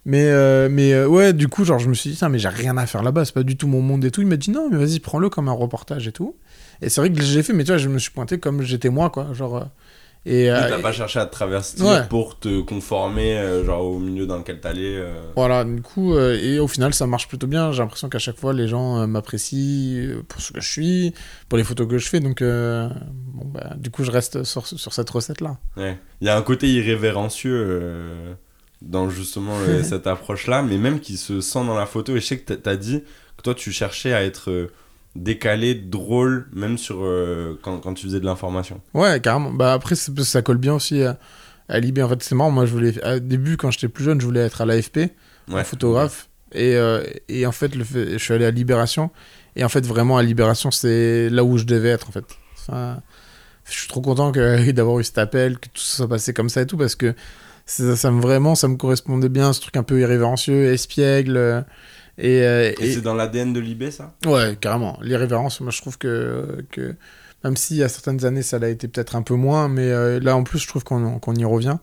mais, euh, mais euh, ouais, du coup, genre, je me suis dit, Tiens, mais j'ai rien à faire là-bas, c'est pas du tout mon monde et tout. Il m'a dit, non, mais vas-y, prends-le comme un reportage et tout. Et c'est vrai que j'ai fait, mais tu vois, je me suis pointé comme j'étais moi, quoi. Genre. Et, euh, t'as et- pas cherché à te traverser Ouais. pour te conformer euh, genre au milieu dans lequel t'allais. euh. Voilà, du coup, euh, et au final, ça marche plutôt bien. J'ai l'impression qu'à chaque fois, les gens euh, m'apprécient pour ce que je suis, pour les photos que je fais. Donc, bon, bah, du coup, je reste sur, sur cette recette-là. Ouais. Il y a un côté irrévérencieux dans justement cette approche-là, mais même qui se sent dans la photo. Et je sais que t'as- dit que toi tu cherchais à être décalé, drôle, même sur euh, quand, quand tu faisais de l'information. Ouais, carrément. Bah après, ça colle bien aussi à, à Libé. En fait, c'est marrant. Moi, je voulais, au début, quand j'étais plus jeune, je voulais être à l'AFP, Ouais. photographe. Et, euh, et en fait, le fait, je suis allé à Libération. Et en fait, vraiment, à Libération, c'est là où je devais être, en fait. Enfin, je suis trop content d'avoir eu cet appel, que tout ça soit passé comme ça et tout, parce que ça, ça me vraiment, ça me correspondait bien, ce truc un peu irrévérencieux, espiègle. Euh, Et, Et, et- c'est dans l'ADN de l'IB ça? Ouais, carrément. L'irrévérence, moi je trouve que, que même si à certaines années ça l'a été peut-être un peu moins, mais euh, là en plus je trouve qu'on qu'on y revient.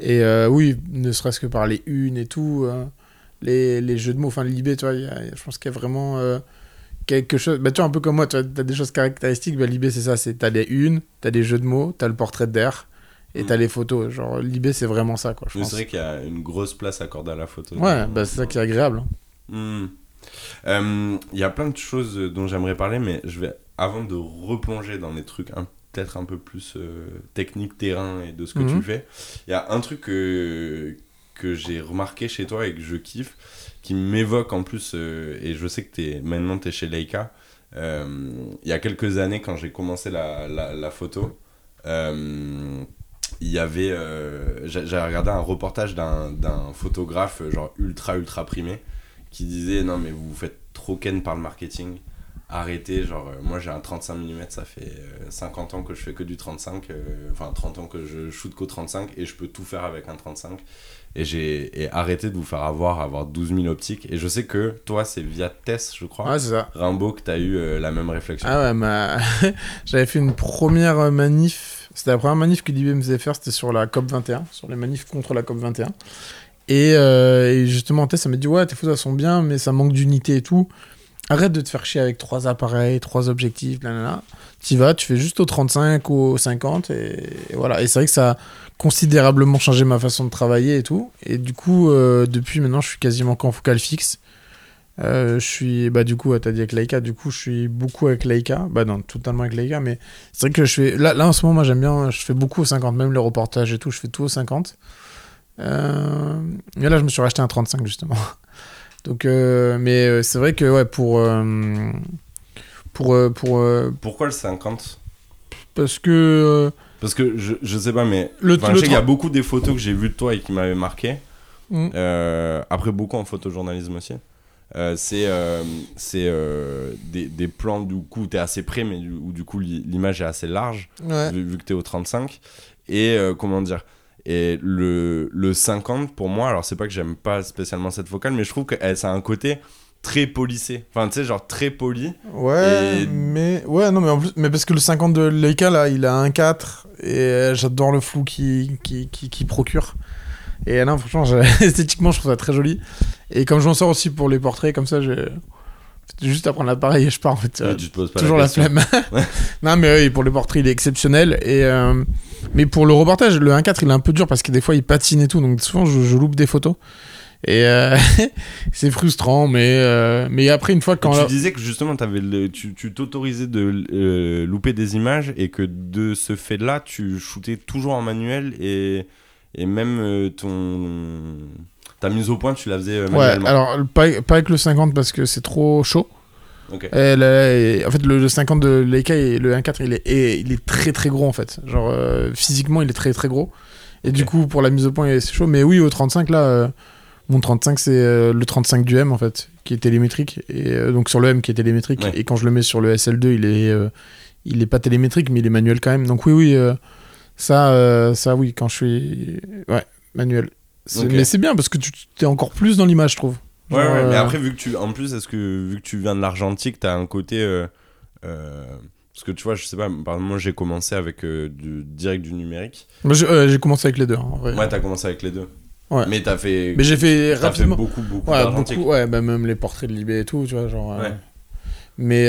Et euh, oui, ne serait-ce que par les unes et tout, les, les jeux de mots, enfin l'IB, tu vois, il y a- je pense qu'il y a vraiment quelque chose. Bah, tu vois, un peu comme moi, tu as des choses caractéristiques. Bah, L'IB, c'est ça c'est t'as des unes, t'as des jeux de mots, t'as le portrait d'air. et Mm. t'as les photos. Genre, l'IB, c'est vraiment ça, quoi, je Mais pense. c'est vrai qu'il y a une grosse place accordée à la photo. Ouais, bah, c'est ça qui est agréable. Hmm. Euh, Il y a plein de choses dont j'aimerais parler, mais je vais, avant de replonger dans des trucs un- peut-être un peu plus euh, techniques, terrain et de ce que Mhm. tu fais, il y a un truc que, que j'ai remarqué chez toi et que je kiffe, qui m'évoque en plus, euh, et je sais que es, maintenant tu es chez Leica. Euh, il y a quelques années, quand j'ai commencé la, la, la photo, euh, il y avait. euh, j'a- J'avais regardé un reportage d'un d'un photographe, euh, genre ultra, ultra primé, qui disait Non, mais vous vous faites trop ken par le marketing. Arrêtez, genre, euh, moi j'ai un 35 mm, ça fait euh, 50 ans que je fais que du 35, euh, enfin 30 ans que je shoot qu'au 35 et je peux tout faire avec un 35. Et j'ai et arrêtez de vous faire avoir, avoir 12 000 optiques. Et je sais que toi, c'est via Tess, je crois, Ouais, c'est ça. Rimbaud, que tu as eu euh, la même réflexion. Ah ouais, j'avais fait une première manif. C'était la première manif que l'IB me faisait faire, c'était sur la COP 21, sur les manifs contre la COP 21. Et, euh, et justement, ça m'a dit Ouais, tes photos sont bien, mais ça manque d'unité et tout. Arrête de te faire chier avec trois appareils, trois objectifs, blablabla. Tu vas, tu fais juste au 35 ou au 50, et, et voilà. Et c'est vrai que ça a considérablement changé ma façon de travailler et tout. Et du coup, euh, depuis maintenant, je suis quasiment qu'en focale fixe. Euh, je suis, bah du coup, t'as dit avec Leica, du coup, je suis beaucoup avec Leica. Bah non, totalement avec Leica, mais c'est vrai que je fais. Là, là en ce moment, moi, j'aime bien, je fais beaucoup au 50, même les reportages et tout, je fais tout au 50. Euh... Mais là, je me suis racheté un 35, justement. Donc, euh, mais euh, c'est vrai que, ouais, pour. euh, Pour. pour Pourquoi le 50 parce que. Parce que je, je sais pas, mais Le- le je sais qu'il y a beaucoup des photos que j'ai vues de toi et qui m'avaient marqué. Mm. Après, beaucoup en photojournalisme aussi. C'est c'est des, des plans du coup où t'es assez près mais du, où du coup li- l'image est assez large ouais. vu, vu que t'es au 35 et comment dire? Et le, le 50 pour moi alors c'est pas que j'aime pas spécialement cette focale mais je trouve que elle, ça a un côté très polissé enfin tu sais genre très poli Ouais, Et- mais ouais, non, mais en plus, mais parce que le 50 de Leica là, il a un 4 et euh, j'adore le flou qui qui, qui, qui procure. Et là, franchement, j'ai- esthétiquement, je trouve ça très joli. Et comme je m'en sors aussi pour les portraits, comme ça, j'ai juste à prendre l'appareil et je pars en fait. euh, tu te poses pas toujours la, flemme. non, mais oui, pour les portraits, il est exceptionnel. Et euh, mais pour le reportage, le 1.4, il est un peu dur parce que des fois, il patine et tout, donc souvent, je, je loupe des photos. Et euh, c'est frustrant, mais mais après, une fois quand tu disais que justement avais le, tu t'autorisais de louper des images et que de ce fait-là, tu shootais toujours en manuel et, et même ton ta mise au point, tu la faisais euh, Ouais, manuellement. alors pas, pas avec le 50 parce que c'est trop chaud. Ok. Et et en fait, le, le 50 de Leica et le 1.4, il est, et il est très très gros en fait. Genre euh, physiquement, il est très très gros. Et du coup, pour la mise au point, c'est chaud. Mais oui, au 35, là, euh, mon 35, c'est euh, le 35 du M en fait, qui est télémétrique. Et donc sur le M qui est télémétrique. Ouais. Et quand je le mets sur le SL2, il est, il est pas télémétrique, mais il est manuel quand même. Donc oui, oui, ça, ça, oui, quand je suis. Ouais, manuel. Mais c'est bien parce que tu es encore plus dans l'image, je trouve. Ouais, Genre, ouais, mais euh, après, vu que tu, en plus, est-ce que vu que tu viens de l'argentique, t'as un côté. euh, euh, parce que tu vois, je sais pas, par exemple, moi j'ai commencé avec du, direct du numérique. Moi, j'ai commencé avec les deux, en vrai. Ouais, t'as commencé avec les deux. Ouais. Mais t'as fait. Mais j'ai fait t'as fait rapidement. beaucoup, beaucoup ouais, beaucoup, ouais, bah, même les portraits de Libé et tout, tu vois, genre. Ouais. Mais.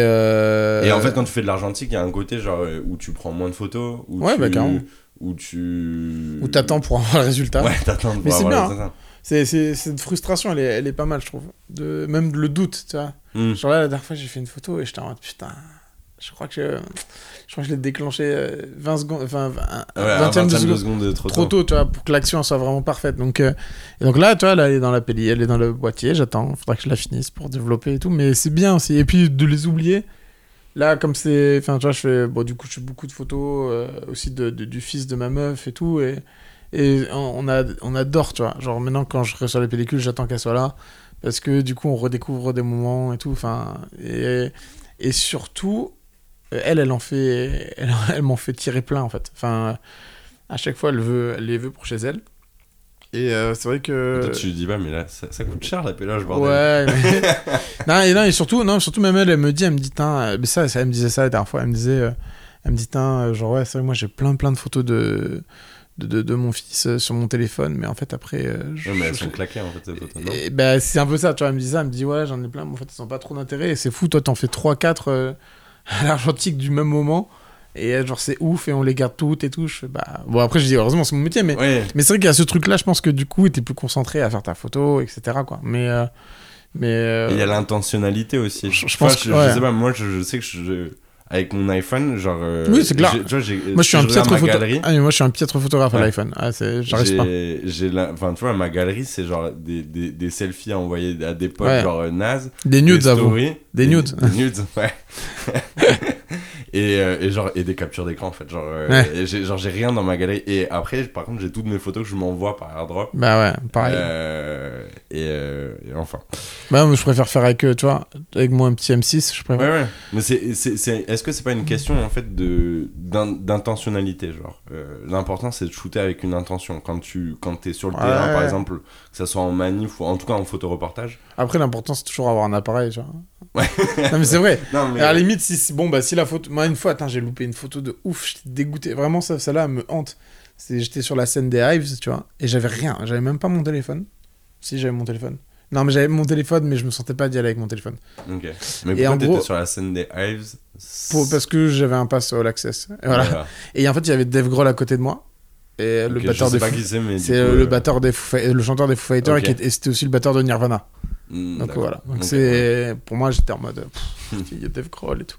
Et en fait, quand tu fais de l'argentique, il y a un côté genre où tu prends moins de photos, où Ouais, tu, bah, carrément. Où tu, Où t'attends pour avoir le résultat. Ouais, t'attends. Mais pour c'est avoir bien, le résultat. C'est, c'est, cette frustration, elle est, elle est pas mal, je trouve. De, même le doute, tu vois. Hmm. Genre là, la dernière fois, j'ai fait une photo et j'étais en mode putain. Je crois que je, je, crois que je l'ai déclenché euh, 20 secondes, enfin, un, Ouais, un 20 de 20 seconde. secondes de trop, trop tôt, tu vois, pour que l'action soit vraiment parfaite. Donc, euh, et donc là, tu vois, là, elle est dans la pelli, elle est dans le boîtier, j'attends, faudra que je la finisse pour développer et tout, mais c'est bien aussi. Et puis de les oublier. Là, comme c'est, enfin, tu vois, je fais, bon, du coup, je fais beaucoup de photos euh, aussi de, du fils de ma meuf et tout, et, et on, a, on adore, tu vois. Genre maintenant, quand je reçois les pellicules, j'attends qu'elle soit là, parce que du coup, on redécouvre des moments et tout, enfin, et, et surtout, elle, elle en fait, elle, elle m'en fait tirer plein en fait. Enfin, à chaque fois, elle veut, elle les veut pour chez elle. Et euh, c'est vrai que. Toi, tu dis pas, mais là, ça, ça coûte cher la pélage, bordel. Ouais, mais... non, et, non, et surtout, non, surtout même elle, elle me dit, elle me dit, Tain, euh, mais ça, ça, elle me disait ça la dernière fois, elle me disait, euh, elle me dit, euh, genre, ouais, c'est vrai, moi j'ai plein plein de photos de, de, de, de mon fils sur mon téléphone, mais en fait, après. je- Ouais, mais elles je- sont claquées en fait, ces photos. Non et ben, c'est un peu ça, tu vois, elle me dit ça, elle me dit, ouais, j'en ai plein, mais en fait, ils sont pas trop d'intérêt, et c'est fou, toi, t'en fais 3-4 à l'argentique du même moment. Et euh, genre, c'est ouf et on les garde toutes et tout. Je fais, bah... Bon, après, je dis, heureusement, c'est mon métier, mais, Ouais. mais c'est vrai qu'il y a ce truc-là, je pense que du coup, t'es plus concentré à faire ta photo, etc. Quoi. Mais. euh, mais euh, Et il y a l'intentionnalité aussi. je- pense que- je, ouais. je sais pas, moi je, je sais que je, avec mon iPhone, genre. Oui, c'est clair. vois, moi, je suis un piètre photographe. Ah, moi, je suis un piètre photographe à l'iPhone. Ah, j'arrive pas. j'ai- la- Enfin, tu vois, ma galerie, c'est genre des, des, des selfies à envoyer à des potes, Ouais. genre euh, naze. Des nudes, des à vous. stories, Des nudes. Des, nudes, ouais. et, euh, et genre, et des captures d'écran, en fait. Genre, euh, Ouais. genre, j'ai rien dans ma galerie. Et après, par contre, j'ai toutes mes photos que je m'envoie par airdrop. Bah ouais, pareil. Euh, et, euh, et enfin. Bah, moi, je préfère faire avec, tu vois, avec moi un petit M6, je préfère. Ouais, ouais. Mais c'est, c'est, c'est- est-ce que c'est pas une question en fait de d'in- d'intentionnalité genre euh, L'important c'est de shooter avec une intention. Quand tu quand t'es sur le terrain par exemple, que ça soit en manif ou en tout cas en photoreportage. Après, l'important, c'est toujours avoir un appareil, vois. Ouais. non, mais c'est vrai. Non mais À la limite, si, bon, bah, si la photo. Moi, une fois, j'ai loupé une photo de ouf, j'étais dégoûté. Vraiment, ça, celle-là me hante. J'étais sur la scène des Hives, tu vois, et j'avais rien. J'avais même pas mon téléphone. Si, j'avais mon téléphone. Non, mais j'avais mon téléphone, mais je me sentais pas d'y aller avec mon téléphone. Ok. Mais Et en pourquoi t'étais gros- sur la scène des Hives Pour- parce que j'avais un pass All Access. Et, voilà. Et en fait, il y avait Dave Grohl à côté de moi. Et le Ok, batteur je sais des qui c'est euh, le euh, batteur des Foo le chanteur des Foo Fighters qui et c'était aussi le batteur de Nirvana. Hmm, Donc voilà. Donc c'est pour moi j'étais en mode il y a Dave Grohl et tout.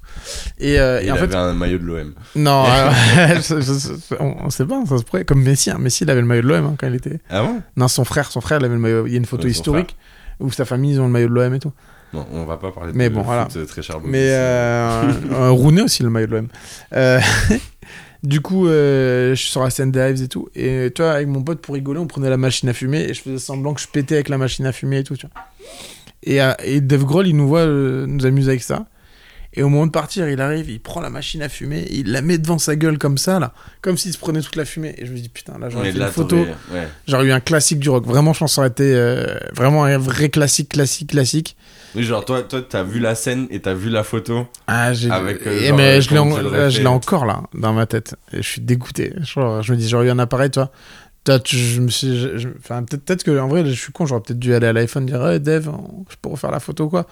Et, euh, Et et il en fait avait un maillot de l'OM. non, euh, je- je- on, sait pas, ça se pourrait comme Messi. hein. Messi il avait le maillot de l'OM hein, quand il était. Ah bon? Non, son frère, son frère il avait le maillot. Il y a une photo Ouais, historique où sa famille ils ont le maillot de l'OM et tout. Non, on va pas parler Mais de bon, foot, voilà. euh, très cher. Bobby, Mais euh, euh, Rooney aussi le maillot de l'OM. Du coup, euh, je suis sur la scène des Hives et tout. Et tu vois, avec mon pote pour rigoler, on prenait la machine à fumer et je faisais semblant que je pétais avec la machine à fumer et tout. Tu vois. Et, euh, et Dave Grohl, il nous voit euh, nous amuser avec ça. Et au moment de partir, il arrive, il prend la machine à fumer, il la met devant sa gueule comme ça, là, comme s'il se prenait toute la fumée. Et je me dis, putain, là, j'aurais fait une photo. ouais. J'aurais eu un classique du rock. Vraiment, je pense que ça aurait été euh, vraiment un vrai classique, classique, classique. Oui, genre toi, toi, t'as vu la scène et t'as vu la photo. Ah, j'ai. Avec, euh, et genre, mais euh, je l'ai, en- là, je l'ai encore là, dans ma tête. Et je suis dégoûté. Genre, je me dis, j'aurais eu un appareil, toi. Toi, tu- je me suis. je- je- Enfin, peut-être, peut-être que, en vrai, je suis con, j'aurais peut-être dû aller à l'iPhone dire, hey, Dev, on- je peux refaire la photo, quoi.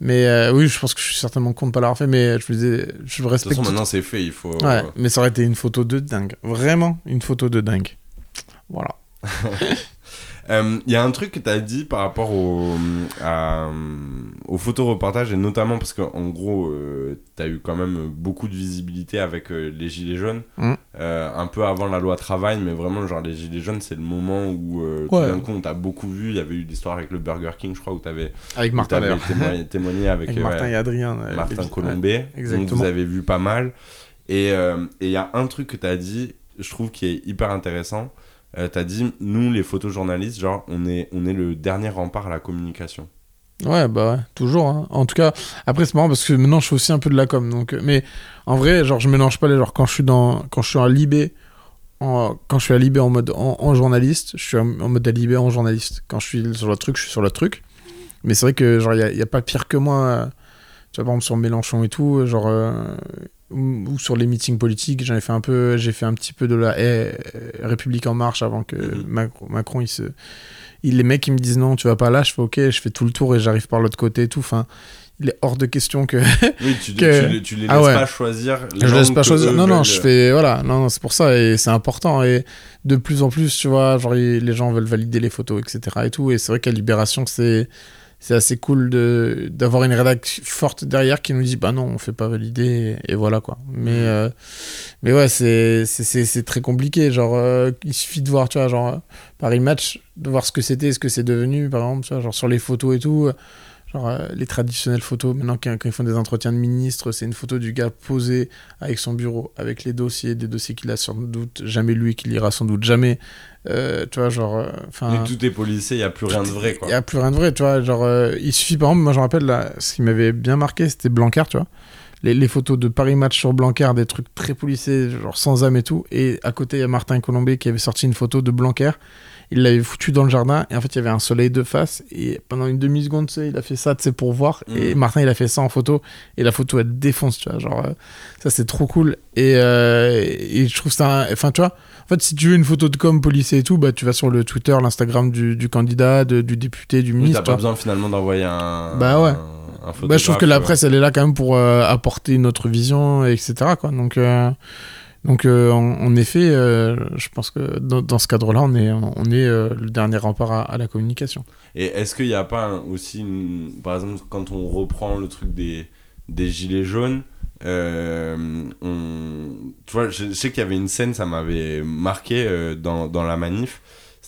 Mais euh, oui, je pense que je suis certainement con de pas l'avoir fait, mais je me disais, je De toute respecte. façon, maintenant c'est fait, il faut. Ouais, mais ça aurait été une photo de dingue. Vraiment, une photo de dingue. Voilà. Euh, Il y a un truc que tu as dit par rapport au, à, au photoreportage, et notamment parce qu'en gros, tu as eu quand même beaucoup de visibilité avec euh, les Gilets jaunes, Mm. Euh, un peu avant la loi travail, mais vraiment, genre, les Gilets jaunes, c'est le moment où euh, tout Ouais. d'un coup, on t'a beaucoup vu. Il y avait eu l'histoire avec le Burger King, je crois, où tu avais, Avec Martin, d'ailleurs. témoigné, témoigné avec, Avec euh, Martin ouais, et Adrien. euh, Martin Colombet. ouais, vous avez vu pas mal. Et euh, et il y a un truc que tu as dit, je trouve, qui est hyper intéressant. Euh, tu as dit, nous, les photojournalistes, genre, on est, on est le dernier rempart à la communication. Ouais, bah ouais, toujours. hein. En tout cas, après, c'est marrant parce que maintenant, je fais aussi un peu de la com. Donc, euh, mais en vrai, genre, je mélange pas les genres. Quand je suis, dans, quand je suis à Libé, en, quand je suis à Libé en mode en, en journaliste, je suis en, en mode à Libé en journaliste. Quand je suis sur le truc, je suis sur le truc. Mais c'est vrai que, genre, il n'y a, a pas pire que moi. euh, tu vois, par exemple, sur Mélenchon et tout, genre. Ou, sur les meetings politiques, j'en ai fait un peu, j'ai fait un petit peu de la eh, République en marche avant que Mhm. Macron, Macron, il se, il, les mecs ils me disent non, tu vas pas là, je fais ok, je fais tout le tour et j'arrive par l'autre côté et tout. Enfin, il est hors de question que Oui, tu, Que- tu, les- tu les laisses Ah ouais. pas choisir. je laisse pas choisir. Non, non, je fais voilà, non, non, c'est pour ça et c'est important et de plus en plus, tu vois, genre les gens veulent valider les photos, etc. et tout. Et c'est vrai qu'à Libération, c'est c'est assez cool de d'avoir une rédaction forte derrière qui nous dit bah non, on fait pas valider et, et voilà quoi. Mais euh, mais ouais, c'est c'est- c'est c'est très compliqué. Genre, euh, il suffit de voir, tu vois, genre, euh, Paris Match, de voir ce que c'était, ce que c'est devenu, par exemple, tu vois, genre sur les photos et tout. Euh, Genre, euh, les traditionnelles photos, maintenant, quand, quand ils font des entretiens de ministres, c'est une photo du gars posé avec son bureau, avec les dossiers, des dossiers qu'il a sans doute jamais lu et qu'il lira sans doute jamais. Euh, tu vois, genre. Enfin. Mais tout est policier, il n'y a plus rien de vrai, quoi. Il n'y a plus rien de vrai, tu vois. Genre, euh, il suffit, par exemple, moi je me rappelle, là, ce qui m'avait bien marqué, c'était Blanquer, tu vois. Les, les photos de Paris Match sur Blanquer, des trucs très policiers, genre sans âme et tout. Et à côté, il y a Martin Colombet qui avait sorti une photo de Blanquer. Il l'avait foutu dans le jardin. Et en fait, il y avait un soleil de face. Et pendant une demi-seconde, tu sais, il a fait ça, tu sais, pour voir. Et Mhm. Martin, il a fait ça en photo. Et la photo, elle défonce, tu vois. Genre, euh, ça, c'est trop cool. Et, euh, et je trouve ça. Enfin, tu vois. En fait, si tu veux une photo de com policier et tout, bah, tu vas sur le Twitter, l'Instagram du, du candidat, de- du député, du Oui, ministre. t'as tu pas besoin finalement d'envoyer un, Bah ouais. un, photographe. Bah, je trouve que la presse, elle est là quand même pour euh, apporter une autre vision, etc. Quoi. Donc, euh, donc euh, en, en effet, euh, je pense que dans, dans ce cadre-là, on est, on est le dernier rempart à, à la communication. Et est-ce qu'il n'y a pas un- aussi, une- par exemple, quand on reprend le truc des, des gilets jaunes, on, tu vois, je, je sais qu'il y avait une scène, ça m'avait marqué dans, dans la manif.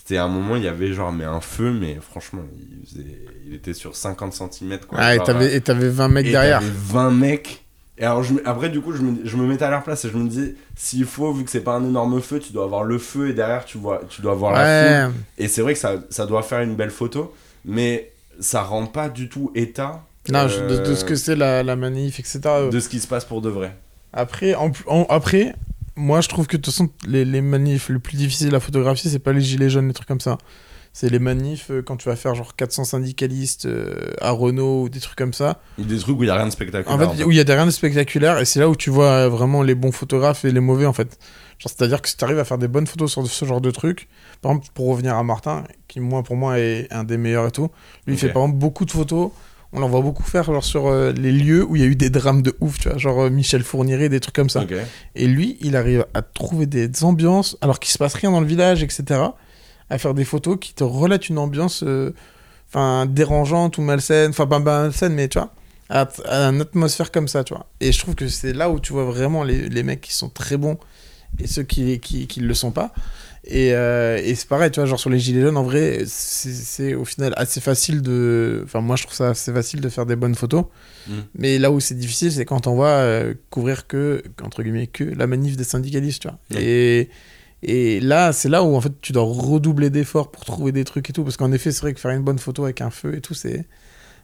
C'était à un moment, il y avait genre mais un feu, mais franchement, il, faisait- il était sur 50 cm. Quoi. Ah, et Genre, t'avais et t'avais 20 mecs et derrière. t'avais 20 mecs. Et alors, je après, du coup, je me, je me mettais à leur place et je me disais, s'il faut, vu que c'est pas un énorme feu, tu dois avoir le feu et derrière, tu, vois, tu dois avoir la foule. Ouais. Et c'est vrai que ça, ça doit faire une belle photo, mais ça rend pas du tout état Non, je- de, de euh, ce que c'est la, la manif, etc. de ce qui se passe pour de vrai. Après, en, en- après, moi je trouve que de toute façon, les, les manifs les plus difficiles à photographier, c'est pas les gilets jaunes, les trucs comme ça. C'est les manifs euh, quand tu vas faire genre 400 syndicalistes euh, à Renault ou des trucs comme ça. Il y a des trucs où il y a rien de spectaculaire. En fait, où il y a rien de spectaculaire et c'est là où tu vois euh, vraiment les bons photographes et les mauvais en fait. C'est-à-dire que si tu arrives à faire des bonnes photos sur ce genre de trucs, par exemple, pour revenir à Martin, qui moi pour moi est un des meilleurs et tout, lui il fait par exemple beaucoup de photos. On l'en voit beaucoup faire genre sur euh, les lieux où il y a eu des drames de ouf, tu vois, genre euh, Michel Fourniret, des trucs comme ça. Et lui, il arrive à trouver des ambiances, alors qu'il se passe rien dans le village, etc., à faire des photos qui te relatent une ambiance euh, enfin dérangeante ou malsaine, enfin pas malsaine, mais tu vois, à, à une atmosphère comme ça, tu vois. Et je trouve que c'est là où tu vois vraiment les, les mecs qui sont très bons et ceux qui qui, qui le sont pas. Et, euh, et c'est pareil, tu vois, genre sur les gilets jaunes, en vrai, c'est- au final assez facile de. Enfin, moi je trouve ça assez facile de faire des bonnes photos. Mm. Mais là où c'est difficile, c'est quand on va euh, couvrir que, entre guillemets, que la manif des syndicalistes, tu vois. Ouais. Et, et là, c'est là où en fait tu dois redoubler d'efforts pour trouver des trucs et tout. Parce qu'en effet, c'est vrai que faire une bonne photo avec un feu et tout, c'est.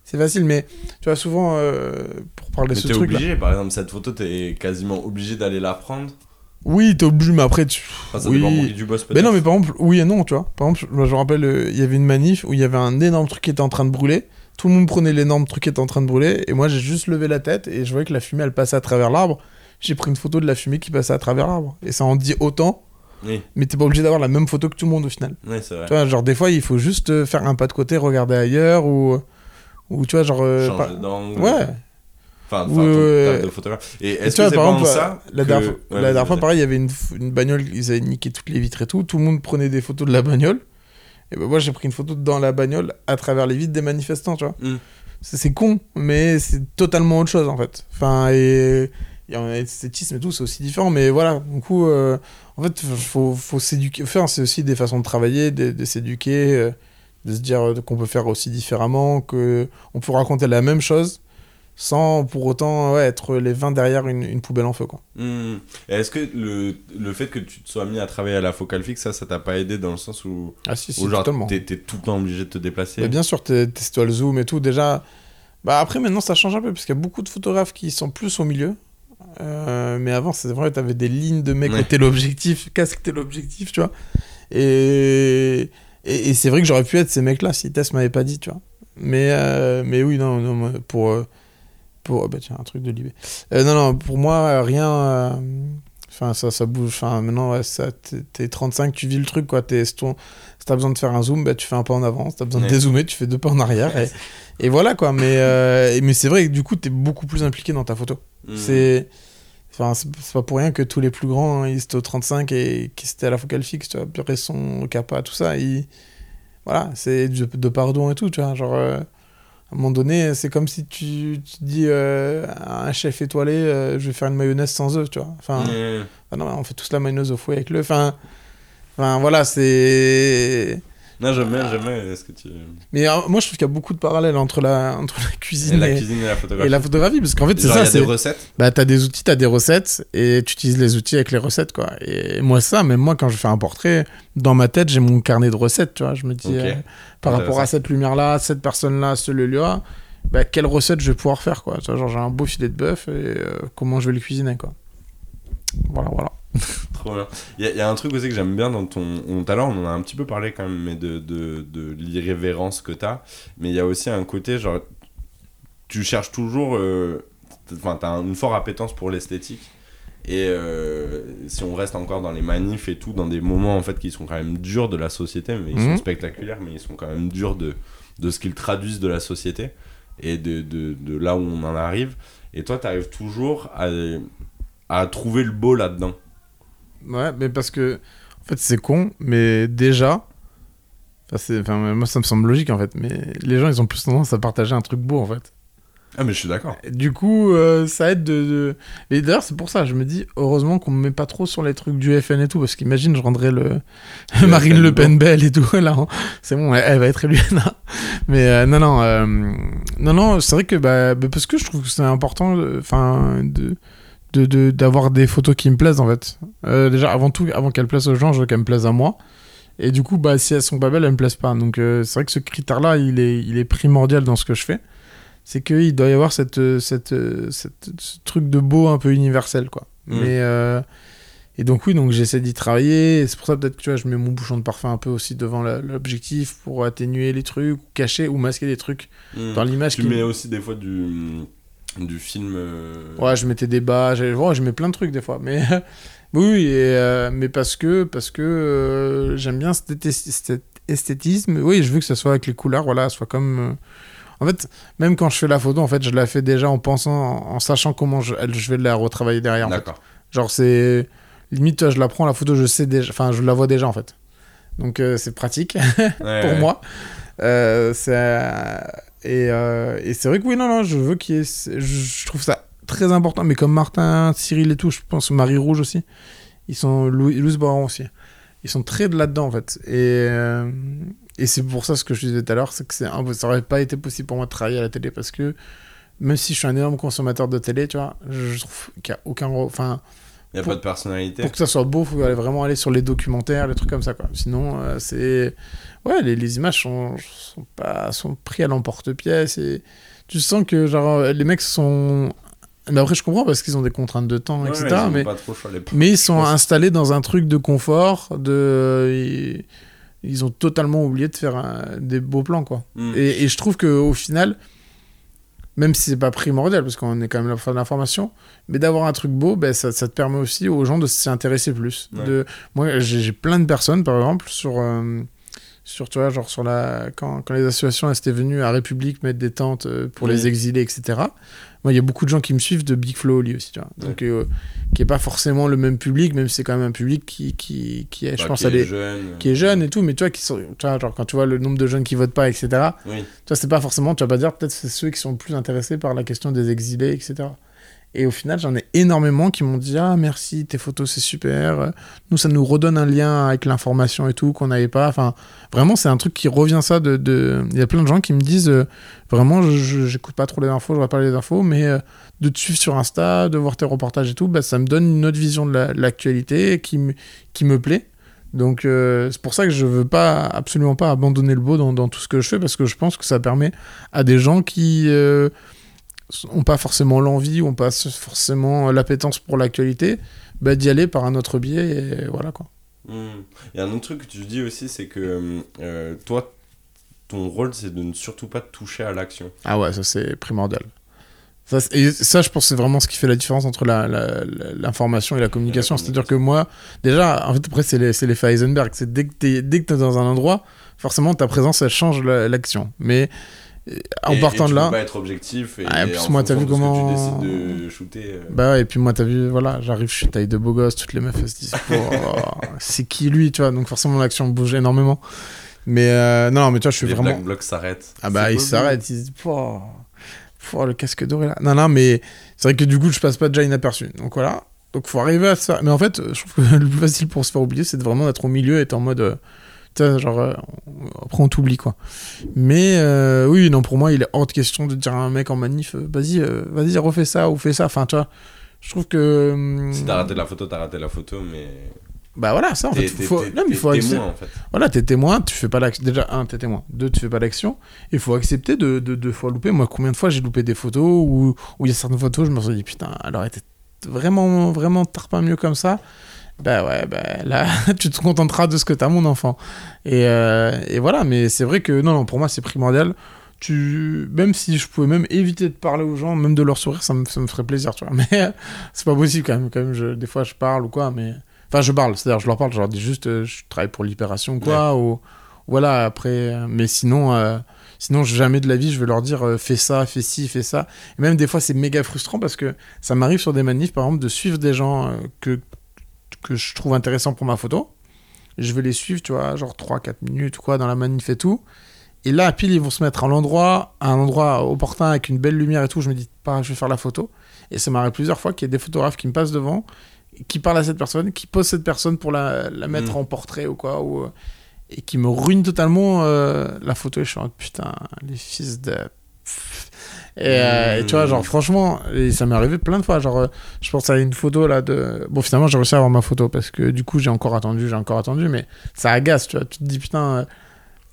C'est facile, mais tu vois, souvent, euh, pour parler de Mais ce t'es truc obligé, par exemple, cette photo, t'es quasiment obligé d'aller la prendre. Oui, t'es obligé, mais après, tu. Enfin, ça Oui. dépend bosses peut-être. Mais non, mais par exemple, oui et non, tu vois. Par exemple, moi, je me rappelle, euh, il y avait une manif où il y avait un énorme truc qui était en train de brûler. Tout le monde prenait l'énorme truc qui était en train de brûler. Et moi, j'ai juste levé la tête et je voyais que la fumée, elle passait à travers l'arbre. J'ai pris une photo de la fumée qui passait à travers l'arbre. Et ça en dit autant, Oui, mais t'es pas obligé d'avoir la même photo que tout le monde au final. oui c'est vrai. Tu vois, genre, des fois, il faut juste euh, faire un pas de côté, regarder ailleurs ou. Ou tu vois, genre. euh, Changer pas- d'angle. Ouais. Enfin, ton ouais. de photographe. Et est-ce que c'est par pas en exemple, ça la que- dernière, fois- Ouais, la dernière fois, pareil, il y avait une, bagnole, ils avaient niqué toutes les vitres et tout. Tout le monde prenait des photos de la bagnole. Et ben moi, j'ai pris une photo dans la bagnole à travers les vitres des manifestants, tu vois. Mm. C'est con, mais c'est totalement autre chose en fait. Enfin, et il y a un esthétisme et tout, c'est aussi différent. Mais voilà, du coup, euh, en fait, faut, faut s'éduquer. Enfin, c'est aussi des façons de travailler, de, de s'éduquer, euh, de se dire euh, qu'on peut faire aussi différemment, que on peut raconter la même chose sans pour autant ouais, être les 20 derrière une, une poubelle en feu. Quoi. Hmm. Est-ce que le, le fait que tu te sois mis à travailler à la focale fixe, ça, ça t'a pas aidé dans le sens où, Ah si, si, où genre totalement. t'es t'es tout le temps obligé de te déplacer? Mais bien sûr, t'es- testes-toi le zoom et tout. Déjà, bah après maintenant ça change un peu parce qu'il y a beaucoup de photographes qui sont plus au milieu. Euh, mais avant, c'est vrai, t'avais des lignes de mecs Ouais. t'es l'objectif, casque t'es l'objectif, tu vois. Et, et, et c'est vrai que j'aurais pu être ces mecs-là si Tess m'avait pas dit, tu vois. Mais, euh, mais oui, non, non, pour. euh, pour bah tiens, un truc de Libé. Euh, non, non, pour moi, rien. euh, Enfin, ça, ça bouge. Enfin, maintenant, ouais, ça, t'es- t'es 35, tu vis le truc, quoi. T'es, si t'as besoin de faire un zoom, bah, tu fais un pas en avant. Si t'as besoin Ouais. de dézoomer, tu fais deux pas en arrière. Et, et voilà, quoi. Mais, euh, mais c'est vrai que du coup, t'es beaucoup plus impliqué dans ta photo. Hmm. C'est. Enfin, c'est pas pour rien que tous les plus grands, hein, ils étaient au 35 et qui étaient à la focale fixe, tu vois. Bresson, Kappa, tout ça. Ils... Voilà, c'est de, de pardon et tout, tu vois. Genre, euh, à un moment donné, c'est comme si tu, tu dis euh, à un chef étoilé, euh, je vais faire une mayonnaise sans œufs, tu vois. Enfin, non, on fait tous la mayonnaise au fouet avec l'œuf. Enfin, enfin, voilà, c'est. Non, j'aime bien, j'aime bien ce que tu. Mais euh, moi, je trouve qu'il y a beaucoup de parallèles entre la, entre la Et cuisine la et, cuisine et la photographie. et la photographie, parce qu'en fait, c'est ça. il y a des recettes bah, t'as des outils, t'as des recettes, et tu utilises les outils avec les recettes, quoi. Et moi, ça, même moi, quand je fais un portrait, dans ma tête, j'ai mon carnet de recettes, tu vois. Je me dis, euh, par rapport à cette lumière-là, cette personne-là, ce lieu-là, bah, quelle recette je vais pouvoir faire, quoi. Tu vois, genre, j'ai un beau filet de bœuf, et euh, comment je vais le cuisiner, quoi. Voilà, voilà. Trop bien. Il y, a- il y a un truc aussi que j'aime bien dans ton. on- Tout à l'heure, on en a un petit peu parlé quand même, mais de, de, de l'irrévérence que t'as. Mais il y a aussi un côté, genre. Tu cherches toujours. euh, Enfin, t'as une forte appétence pour l'esthétique. Et euh, si on reste encore dans les manifs et tout, dans des moments en fait qui sont quand même durs de la société, mais ils sont Mhm. spectaculaires, mais ils sont quand même durs de, de ce qu'ils traduisent de la société. et de, de, de là où on en arrive. Et toi, tu arrives toujours à, à trouver le beau là-dedans. Ouais, mais parce que, en fait, c'est con, mais déjà, enfin, moi, ça me semble logique, en fait, mais les gens, ils ont plus tendance à partager un truc beau, en fait. Ah, mais je suis d'accord. Du coup, euh, ça aide de... de... Et d'ailleurs, c'est pour ça, je me dis, heureusement qu'on me met pas trop sur les trucs du FN et tout, parce qu'imagine, je rendrais le... Le Marine FN Le Pen belle et tout, là, hein. c'est bon, elle, elle va être élue. Mais euh, non, non, euh, non, non, c'est vrai que, bah, bah, parce que je trouve que c'est important, enfin, de de- de- d'avoir des photos qui me plaisent en fait. Euh, déjà avant tout, avant qu'elles plaisent aux gens, je veux qu'elles me plaisent à moi. Et du coup, bah si elles sont pas belles, elles me plaisent pas. Donc euh, c'est vrai que ce critère-là, il est, il est primordial dans ce que je fais. C'est qu'il doit y avoir cette, euh, cette, cette- ce truc de beau un peu universel quoi. Mm. Mais euh, et donc oui, donc j'essaie d'y travailler. C'est pour ça peut-être que tu vois, je mets mon bouchon de parfum un peu aussi devant l'objectif pour atténuer les trucs, ou cacher ou masquer des trucs Mm. dans l'image. Tu qui- mets aussi des fois du, du film. euh, Ouais, je mettais des bas, je mets plein de trucs des fois, mais oui, et, euh, mais parce que parce que euh, j'aime bien cet, esthé- cet esthétisme. Oui, je veux que ça soit avec les couleurs, voilà, soit comme. En fait, même quand je fais la photo, en fait, je la fais déjà en pensant, en, en sachant comment je, vais la retravailler derrière. en fait. D'accord. Genre c'est limite, toi, je la prends la photo, je sais déjà, enfin, je la vois déjà en fait. Donc c'est pratique pour ouais. moi. Euh, c'est et, euh, et c'est vrai que oui, non, non, je veux qu'il y ait. Je, je trouve ça très important, mais comme Martin, Cyril et tout, je pense Marie Rouge aussi, ils sont Louis, Louis Baron aussi, ils sont très de là-dedans en fait. Et, euh, et c'est pour ça ce que je disais tout à l'heure, c'est que c'est ça aurait pas été possible pour moi de travailler à la télé parce que même si je suis un énorme consommateur de télé, tu vois, je, trouve qu'il y a aucun, enfin. Il n'y a Pour- pas de personnalité. Pour que ça soit beau, faut aller vraiment aller sur les documentaires, les trucs comme ça, quoi. Sinon, euh, c'est... Ouais, les, les images sont, sont, pas, sont pris à l'emporte-pièce et tu sens que, genre, les mecs sont... Mais après, je comprends parce qu'ils ont des contraintes de temps, Ouais, etc. mais, ils sont installés dans un truc de confort, de... Ils, ont totalement oublié de faire un- des beaux plans, quoi. Mm. Et, et je trouve qu'au final, même si c'est pas primordial, parce qu'on est quand même là pour faire de l'information, mais d'avoir un truc beau, ben, ça, ça te permet aussi aux gens de s'y intéresser plus. Ouais. De, moi, j'ai j'ai plein de personnes, par exemple, sur, euh, sur tu vois, genre sur la, quand, quand les associations étaient venues à République mettre des tentes euh, pour Oui. les exilés, etc. Moi, il y a beaucoup de gens qui me suivent de Big Flow Oli aussi, tu vois. Donc, euh, qui est pas forcément le même public, même si c'est quand même un public qui, qui, qui est, je Bah, pense, qui à est des- jeune. qui est jeune et tout, mais tu vois, qui sont, tu vois, genre quand tu vois le nombre de jeunes qui votent pas, etc. Oui. Tu vois, c'est pas forcément, tu vas pas dire, peut-être c'est ceux qui sont le plus intéressés par la question des exilés, etc. Et au final, j'en ai énormément qui m'ont dit Ah, merci, tes photos, c'est super. Nous, ça nous redonne un lien avec l'information et tout qu'on n'avait pas. Enfin, vraiment, c'est un truc qui revient ça. de Il y a plein de gens qui me disent euh, Vraiment, je- j'écoute pas trop les infos, je regarde pas les infos, mais euh, de te suivre sur Insta, de voir tes reportages et tout, bah, ça me donne une autre vision de la- de l'actualité qui, qui me plaît. Donc euh, c'est pour ça que je veux pas absolument pas abandonner le beau dans, tout ce que je fais parce que je pense que ça permet à des gens qui ont pas forcément l'envie ou ont pas forcément l'appétence pour l'actualité bah, d'y aller par un autre biais et voilà quoi. Il y a un autre truc que tu dis aussi, c'est que euh, toi, ton rôle, c'est de ne surtout pas toucher à l'action. Ah ouais, ça c'est primordial. Ça, et ça, je pense, c'est vraiment ce qui fait la différence entre la- la- la- l'information et la communication. C'est-à-dire que moi, déjà, en fait, après, c'est les- c'est l'effet Heisenberg. C'est dès que dès que t'es dans un endroit, forcément, ta présence, elle change la- l'action. Mais en Et- partant et tu de peux là. pas être objectif. Et, Ah, et puis en moi, t'as vu comment- tu décides de shooter. euh, Bah ouais, et puis moi, t'as vu, voilà, j'arrive, je suis taille de beau gosse, toutes les meufs, elles se disent, Oh, c'est qui lui, tu vois, donc forcément l'action bouge énormément. Mais euh, non, mais tu vois, je suis les vraiment. black blocs s'arrêtent. Ah bah, C'est il beau, s'arrête, il se dit, Pouah, pouah, le casque doré là. Non, non, mais c'est vrai que du coup, je passe pas déjà inaperçu. Donc voilà. Donc faut arriver à ça. Mais en fait, je trouve que le plus facile pour se faire oublier, c'est de vraiment d'être au milieu et être en mode. euh, genre. euh, après, on t'oublie quoi. Mais euh, oui, non, pour moi, il est hors de question de dire à un mec en manif, euh, vas-y, euh, vas-y, refais ça ou fais ça. Enfin, tu vois. Je trouve que. hum, Si t'as raté la photo, t'as raté la photo, mais. Bah voilà, ça en fait. Faut... Non, mais faut accepter- témoin, en fait. voilà, t'es témoin, tu fais pas l'action. Déjà, un, t'es témoin. Deux, tu fais pas l'action. Il faut accepter de, de, de fois louper. Moi, combien de fois j'ai loupé des photos où où il y a certaines photos, je me suis dit, putain, elle aurait été vraiment, vraiment tarpin mieux comme ça. Bah ouais, bah là, tu te contenteras de ce que t'as, mon enfant. Et, euh, et voilà, mais c'est vrai que, non, non, pour moi, c'est primordial. Tu... Même si je pouvais même éviter de parler aux gens, même de leur sourire, ça me, ça me ferait plaisir, tu vois. Mais c'est pas possible quand même. Quand même je, des fois, je parle ou quoi, mais. Enfin, je parle, c'est-à-dire, je leur parle, je leur dis juste, euh, je travaille pour Libération ou quoi, ou. Voilà, après. Mais sinon, euh, Sinon, jamais de la vie, je vais leur dire euh, fais ça, fais ci, fais ça. Et même des fois, c'est méga frustrant parce que ça m'arrive sur des manifs, par exemple, de suivre des gens euh, que, que je trouve intéressants pour ma photo. Je vais les suivre, tu vois, genre 3-4 minutes, quoi, dans la manif et tout. Et là, pile, ils vont se mettre à l'endroit, à un endroit opportun avec une belle lumière et tout. Je me dis, pas, je vais faire la photo. Et ça m'arrive plusieurs fois qu'il y ait des photographes qui me passent devant, qui parlent à cette personne, qui posent cette personne pour la, la mettre Mm. en portrait ou quoi, ou, euh, et qui me ruinent totalement euh, la photo. Et je suis en mode, putain, les fils de. Et, euh, et tu vois, genre, franchement, et ça m'est arrivé plein de fois. Genre, euh, je pense à une photo là de. Bon, finalement, j'ai réussi à avoir ma photo parce que du coup, j'ai encore attendu, j'ai encore attendu, mais ça agace, tu vois. Tu te dis, putain. euh,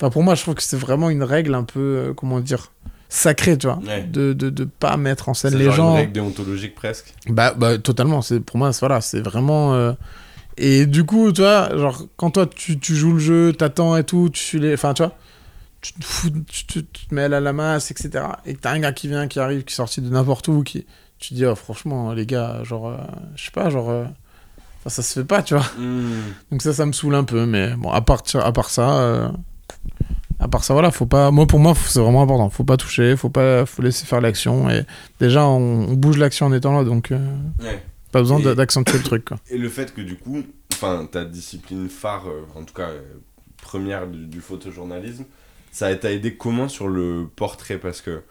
Enfin, pour moi, je trouve que c'est vraiment une règle un peu, comment dire, sacrée, tu vois. Ouais. De, de, de pas mettre en scène C'est les genre gens. une règle déontologique presque. Bah, bah totalement. C'est pour moi, c'est- voilà, c'est vraiment. Et du coup, tu vois, genre quand toi tu, tu joues le jeu, t'attends et tout, tu suis les, enfin, tu vois, tu te fous, tu, te- tu te mets à la masse, etc. Et t'as un gars qui vient, qui arrive, qui est sorti de n'importe où, qui, tu te dis, oh, franchement, les gars, genre, euh, je sais pas, genre, euh, ça se fait pas, tu vois. Donc ça, ça me saoule un peu, mais bon, à part, à part ça. euh, À part ça, voilà, faut pas. Moi, pour moi, c'est vraiment important. Faut pas toucher, faut pas, faut laisser faire l'action. Et déjà, on, on bouge l'action en étant là, donc Ouais. pas besoin d'accentuer le truc. Quoi. Et le fait que du coup, enfin, ta discipline phare, en tout cas première du, du photojournalisme, ça t'a aidé comment sur le portrait? Parce que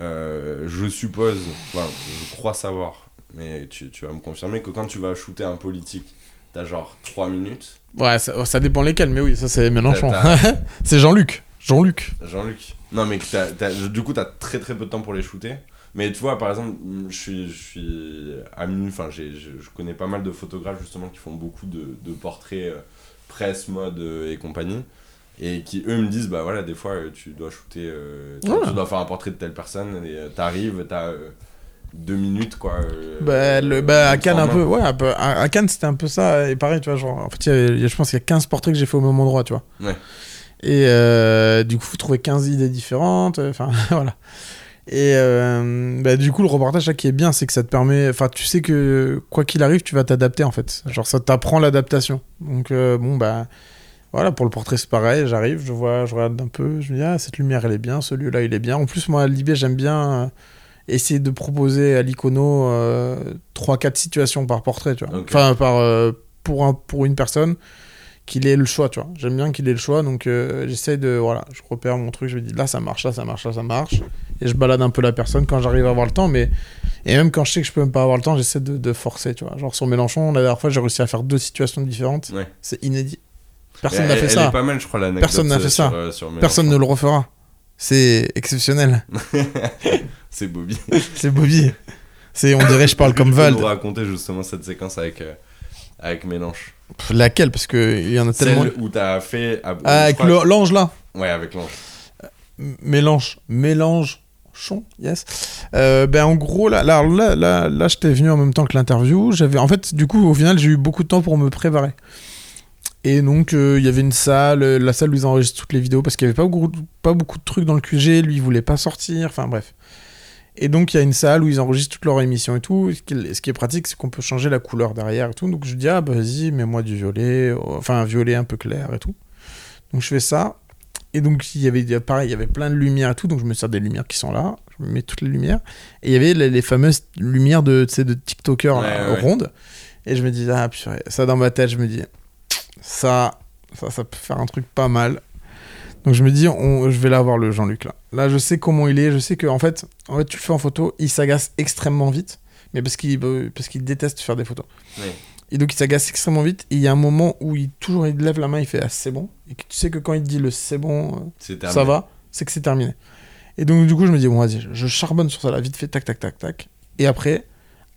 euh, je suppose, enfin, je crois savoir, mais tu, tu vas me confirmer que quand tu vas shooter un politique, t'as genre 3 minutes? Ouais, ça, ça dépend lesquels, mais oui, ça c'est Mélenchon. C'est Jean-Luc. Jean-Luc. Jean-Luc. Non, mais que du coup, t'as très très peu de temps pour les shooter. Mais tu vois, par exemple, je suis, je suis ami, enfin, je, je connais pas mal de photographes justement qui font beaucoup de, de portraits euh, presse, mode euh, et compagnie. Et qui eux me disent, bah voilà, des fois euh, tu dois shooter, euh, tu, Ouais. dois faire un portrait de telle personne et euh, t'arrives, t'as euh, deux minutes quoi. Bah, le, bah, à Cannes, un peu. Ouais, un peu- à, à Cannes, c'était un peu ça. Et pareil, tu vois, genre, en fait, y y a- je pense qu'il y a 15 portraits que j'ai fait au même endroit, tu vois. Ouais. Et du coup, faut trouver 15 idées différentes. Enfin, voilà. Et euh, bah, du coup, le reportage, là, qui est bien, c'est que ça te permet. Enfin, tu sais que quoi qu'il arrive, tu vas t'adapter, en fait. Genre, ça t'apprend l'adaptation. Donc, euh, bon, bah. Voilà, pour le portrait, c'est pareil. J'arrive, je vois, je regarde un peu. Je me dis, ah, cette lumière, elle est bien. Celui-là, il est bien. En plus, moi, à Libé, j'aime bien euh, essayer de proposer à l'icono euh, 3-4 situations par portrait, tu vois. Enfin, par, euh, pour, un, pour une personne, qu'il ait le choix, tu vois. J'aime bien qu'il ait le choix, donc euh, j'essaie de. Voilà, je repère mon truc, je me dis là, ça marche, là, ça marche, là, ça marche. Et je balade un peu la personne quand j'arrive à avoir le temps, mais. Et même quand je sais que je peux même pas avoir le temps, j'essaie de, de forcer, tu vois. Genre sur Mélenchon, la dernière fois, j'ai réussi à faire deux situations différentes. Ouais. C'est inédit. Personne n'a fait elle ça. est pas mal, je crois. Personne n'a euh, fait sur, ça. euh, sur. Personne ne le refera. C'est exceptionnel. C'est Bobby. C'est Bobby. C'est, on dirait, je parle comme Vald. nous raconter justement cette séquence avec, euh, avec. Pff, Laquelle? Parce qu'il y en a tellement. Celle où t'as fait. ah, avec l'ange là. Ouais, avec l'ange. M- Mélange. Mélange. Chon, yes. Euh, ben en gros là, là, là, là, là j'étais venu en même temps que l'interview. J'avais, en fait, du coup, au final, j'ai eu beaucoup de temps pour me préparer. Et donc, euh, il y avait une salle, euh, la salle où ils enregistrent toutes les vidéos, parce qu'il n'y avait pas beaucoup, pas beaucoup de trucs dans le QG. Lui, il voulait pas sortir. Enfin, bref. Et donc, il y a une salle où ils enregistrent toutes leurs émissions et tout. Ce qui, est- pratique, c'est qu'on peut changer la couleur derrière et tout. Donc, je dis, ah, bah, vas-y, mets-moi du violet. euh, Enfin, un violet un peu clair et tout. Donc, je fais ça. Et donc, il y avait, pareil, il y avait plein de lumières et tout. Donc, je me sers des lumières qui sont là. Je me mets toutes les lumières. Et il y avait les, les fameuses lumières de, de TikTokers ouais, ouais. rondes. Et je me dis, ah, purée. Ça, dans ma tête, je me dis, ça, ça, ça peut faire un truc pas mal. Donc, je me dis, on, je vais l'avoir, le Jean-Luc, là. Là, je sais comment il est. Je sais que, en fait, en fait, tu le fais en photo, il s'agace extrêmement vite. Mais parce qu'il euh, parce qu'il déteste faire des photos. Et donc il s'agace extrêmement vite. Et il y a un moment où il toujours il lève la main, il fait ah, c'est bon. Et tu sais que quand il dit le c'est bon, euh, ça va, c'est que c'est terminé. Et donc du coup je me dis bon vas-y, je- je charbonne sur ça là, vite fait, tac tac tac tac. Et après,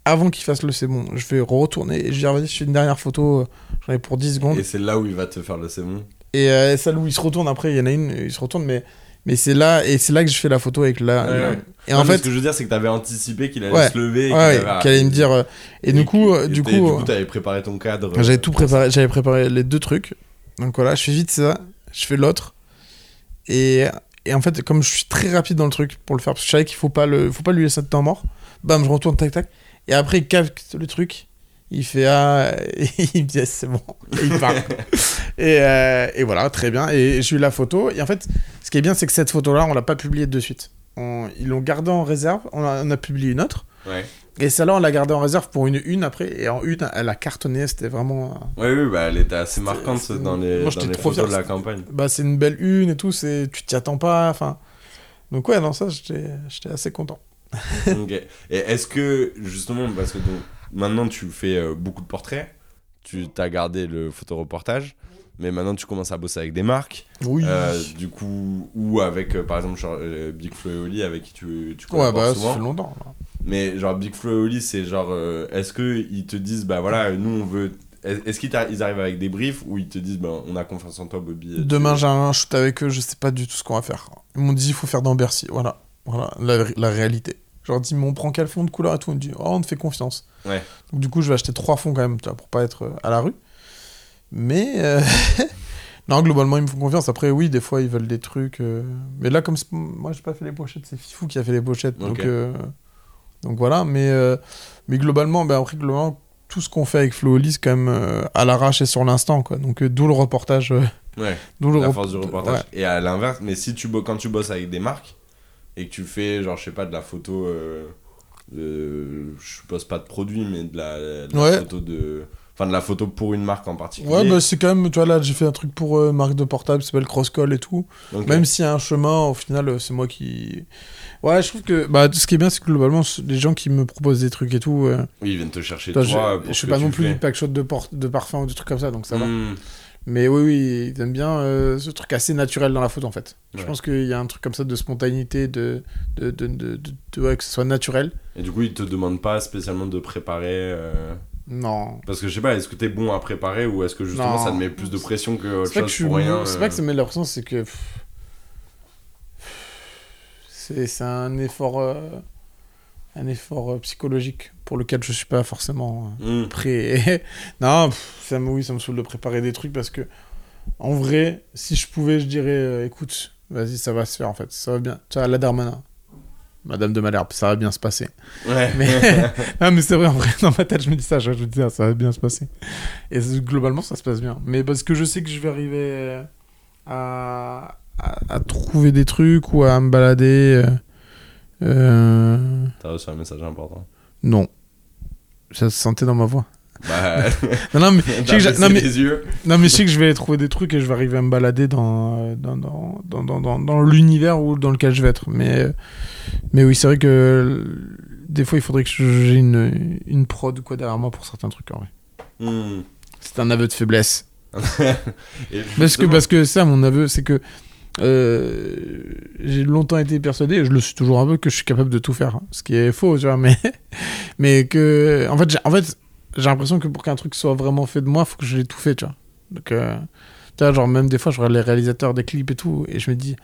avant qu'il fasse le c'est bon, je vais retourner et je vais je fais une dernière photo, euh, j'en ai pour 10 secondes. Et c'est là où il va te faire le c'est bon. Et euh, celle où il se retourne après, il y en a une, il se retourne, mais, mais c'est là, et c'est là que je fais la photo avec la. Ouais, la- ouais. Et Non, en fait, ce que je veux dire, c'est que t'avais anticipé qu'il allait Ouais. se lever. et qu'il allait me dire. euh, et, du coup, euh, et du coup, t'avais préparé ton cadre. j'avais tout préparé, j'avais préparé les deux trucs. Donc voilà, je fais vite ça, je fais l'autre. Et, et en fait, comme je suis très rapide dans le truc pour le faire, parce que je savais qu'il faut pas le, faut pas lui laisser de temps mort. Bam, je retourne tac tac. Et après, il capte le truc. Il fait ah, et il me dit c'est bon, et il part. et, euh, et voilà, très bien. Et j'ai eu la photo. Et en fait, ce qui est bien, c'est que cette photo-là, on l'a pas publiée de suite. On- ils l'ont gardée en réserve. On a, on a publié une autre. Ouais. Et celle-là, on l'a gardée en réserve pour une une après. Et en une, elle a cartonné. C'était vraiment. Oui, oui, bah, elle était assez marquante dans les, Moi, dans les photos de la campagne. Bah, c'est une belle une et tout. C'est, tu t'y attends pas. Enfin. Donc ouais, non, ça, j'étais, j'étais assez content. Ok. Et est-ce que, justement, parce que donc, maintenant tu fais euh, beaucoup de portraits, tu as gardé le photoreportage, mais maintenant tu commences à bosser avec des marques, Oui. euh, du coup, ou avec, euh, par exemple, genre, euh, Big Flo et Oli, avec qui tu, tu ouais, collabores bah, ça souvent. fait longtemps. là. Mais genre, Big Flo et Oli, c'est genre, euh, est-ce qu'ils te disent, bah voilà, nous on veut. Est-ce qu'ils arrivent avec des briefs ou ils te disent, bah on a confiance en toi, Bobby tu- Demain, j'ai un shoot avec eux, je sais pas du tout ce qu'on va faire. Ils m'ont dit, il faut faire dans Bercy. Voilà, voilà la, la réalité. Je leur dis, mais on prend quel fond de couleur et tout? On me dit, oh, on te fait confiance. Ouais. Donc, du coup, je vais acheter trois fonds quand même, tu vois, pour pas être euh, à la rue. Mais, euh, non, globalement, ils me font confiance. Après, oui, des fois, ils veulent des trucs. euh, Mais là, comme c'est- moi, j'ai pas fait les pochettes, c'est Fifou qui a fait les pochettes. Donc, Ok. euh, donc voilà. Mais, euh, mais globalement, ben, après, globalement, tout ce qu'on fait avec Flo Oli, c'est quand même euh, à l'arrache et sur l'instant. quoi. Donc, euh, d'où le reportage. euh, Ouais. d'où le la rep- force du reportage. Ouais. Et à l'inverse, mais si tu bo- quand tu bosses avec des marques et que tu fais, genre, je sais pas, de la photo, euh, de- je bosse pas de produit, mais de la, de la Ouais. photo de. Enfin, de la photo pour une marque en particulier. Ouais, bah c'est quand même, tu vois, là, j'ai fait un truc pour euh, marque de portable, s'appelle Crosscall et tout. Donc, Même s'il y a un chemin, au final, euh, c'est moi qui. Ouais, je trouve que. Bah, ce qui est bien, c'est que globalement, les gens qui me proposent des trucs et tout. euh, oui, ils viennent te chercher toi, toi. je, pour je que pas non plus du packshot de, por- de parfum ou des trucs comme ça, donc ça va. Mais oui, oui, ils aiment bien euh, ce truc assez naturel dans la photo, en fait. Je Ouais. pense qu'il y a un truc comme ça de spontanéité, de. de, de, de, de- de- ouais, que ce soit naturel. Et du coup, ils te demandent pas spécialement de préparer. euh, Non. Parce que je sais pas, est-ce que t'es bon à préparer ou est-ce que justement Non. ça te met plus de pression que autre que chose je suis pour rien bon- C'est euh, pas que ça me met de la pression, c'est que. C'est c'est un effort. Un effort euh, psychologique pour lequel je suis pas forcément euh, hmm. prêt. non, pff, ça me, oui, ça me saoule de préparer des trucs parce que. En vrai, si je pouvais, je dirais euh, écoute, vas-y, ça va se faire en fait. Ça va bien. Tu vois, la Darmanin. Madame de Malherbe, ça va bien se passer. Ouais. Mais, ah, mais c'est vrai, en vrai, dans ma tête, je me dis ça, je me dis, ah, ça va bien se passer. Et globalement, ça se passe bien. Mais parce que je sais que je vais arriver à, à, à trouver des trucs ou à me balader. euh, euh, T'as reçu un message important. non. Ça se sentait dans ma voix. Bah, Non, non, mais, je sais t'as que non, mais, yeux. non, mais je sais que je vais trouver des trucs et je vais arriver à me balader dans, dans, dans, dans, dans, dans, dans l'univers où, dans lequel je vais être. Mais, mais oui, c'est vrai que des fois, il faudrait que j'ai une, une prod ou quoi derrière moi pour certains trucs. En vrai. Hmm. C'est un aveu de faiblesse. Parce que, parce que ça, mon aveu, c'est que euh, j'ai longtemps été persuadé, je le suis toujours un peu, que je suis capable de tout faire. hein. Ce qui est faux, tu vois, mais, mais que. En fait, j'ai en fait, j'ai l'impression que pour qu'un truc soit vraiment fait de moi, faut que je l'ai tout fait, tu vois. Donc, euh, tu vois, genre, même des fois, je regarde les réalisateurs des clips et tout, et je me dis,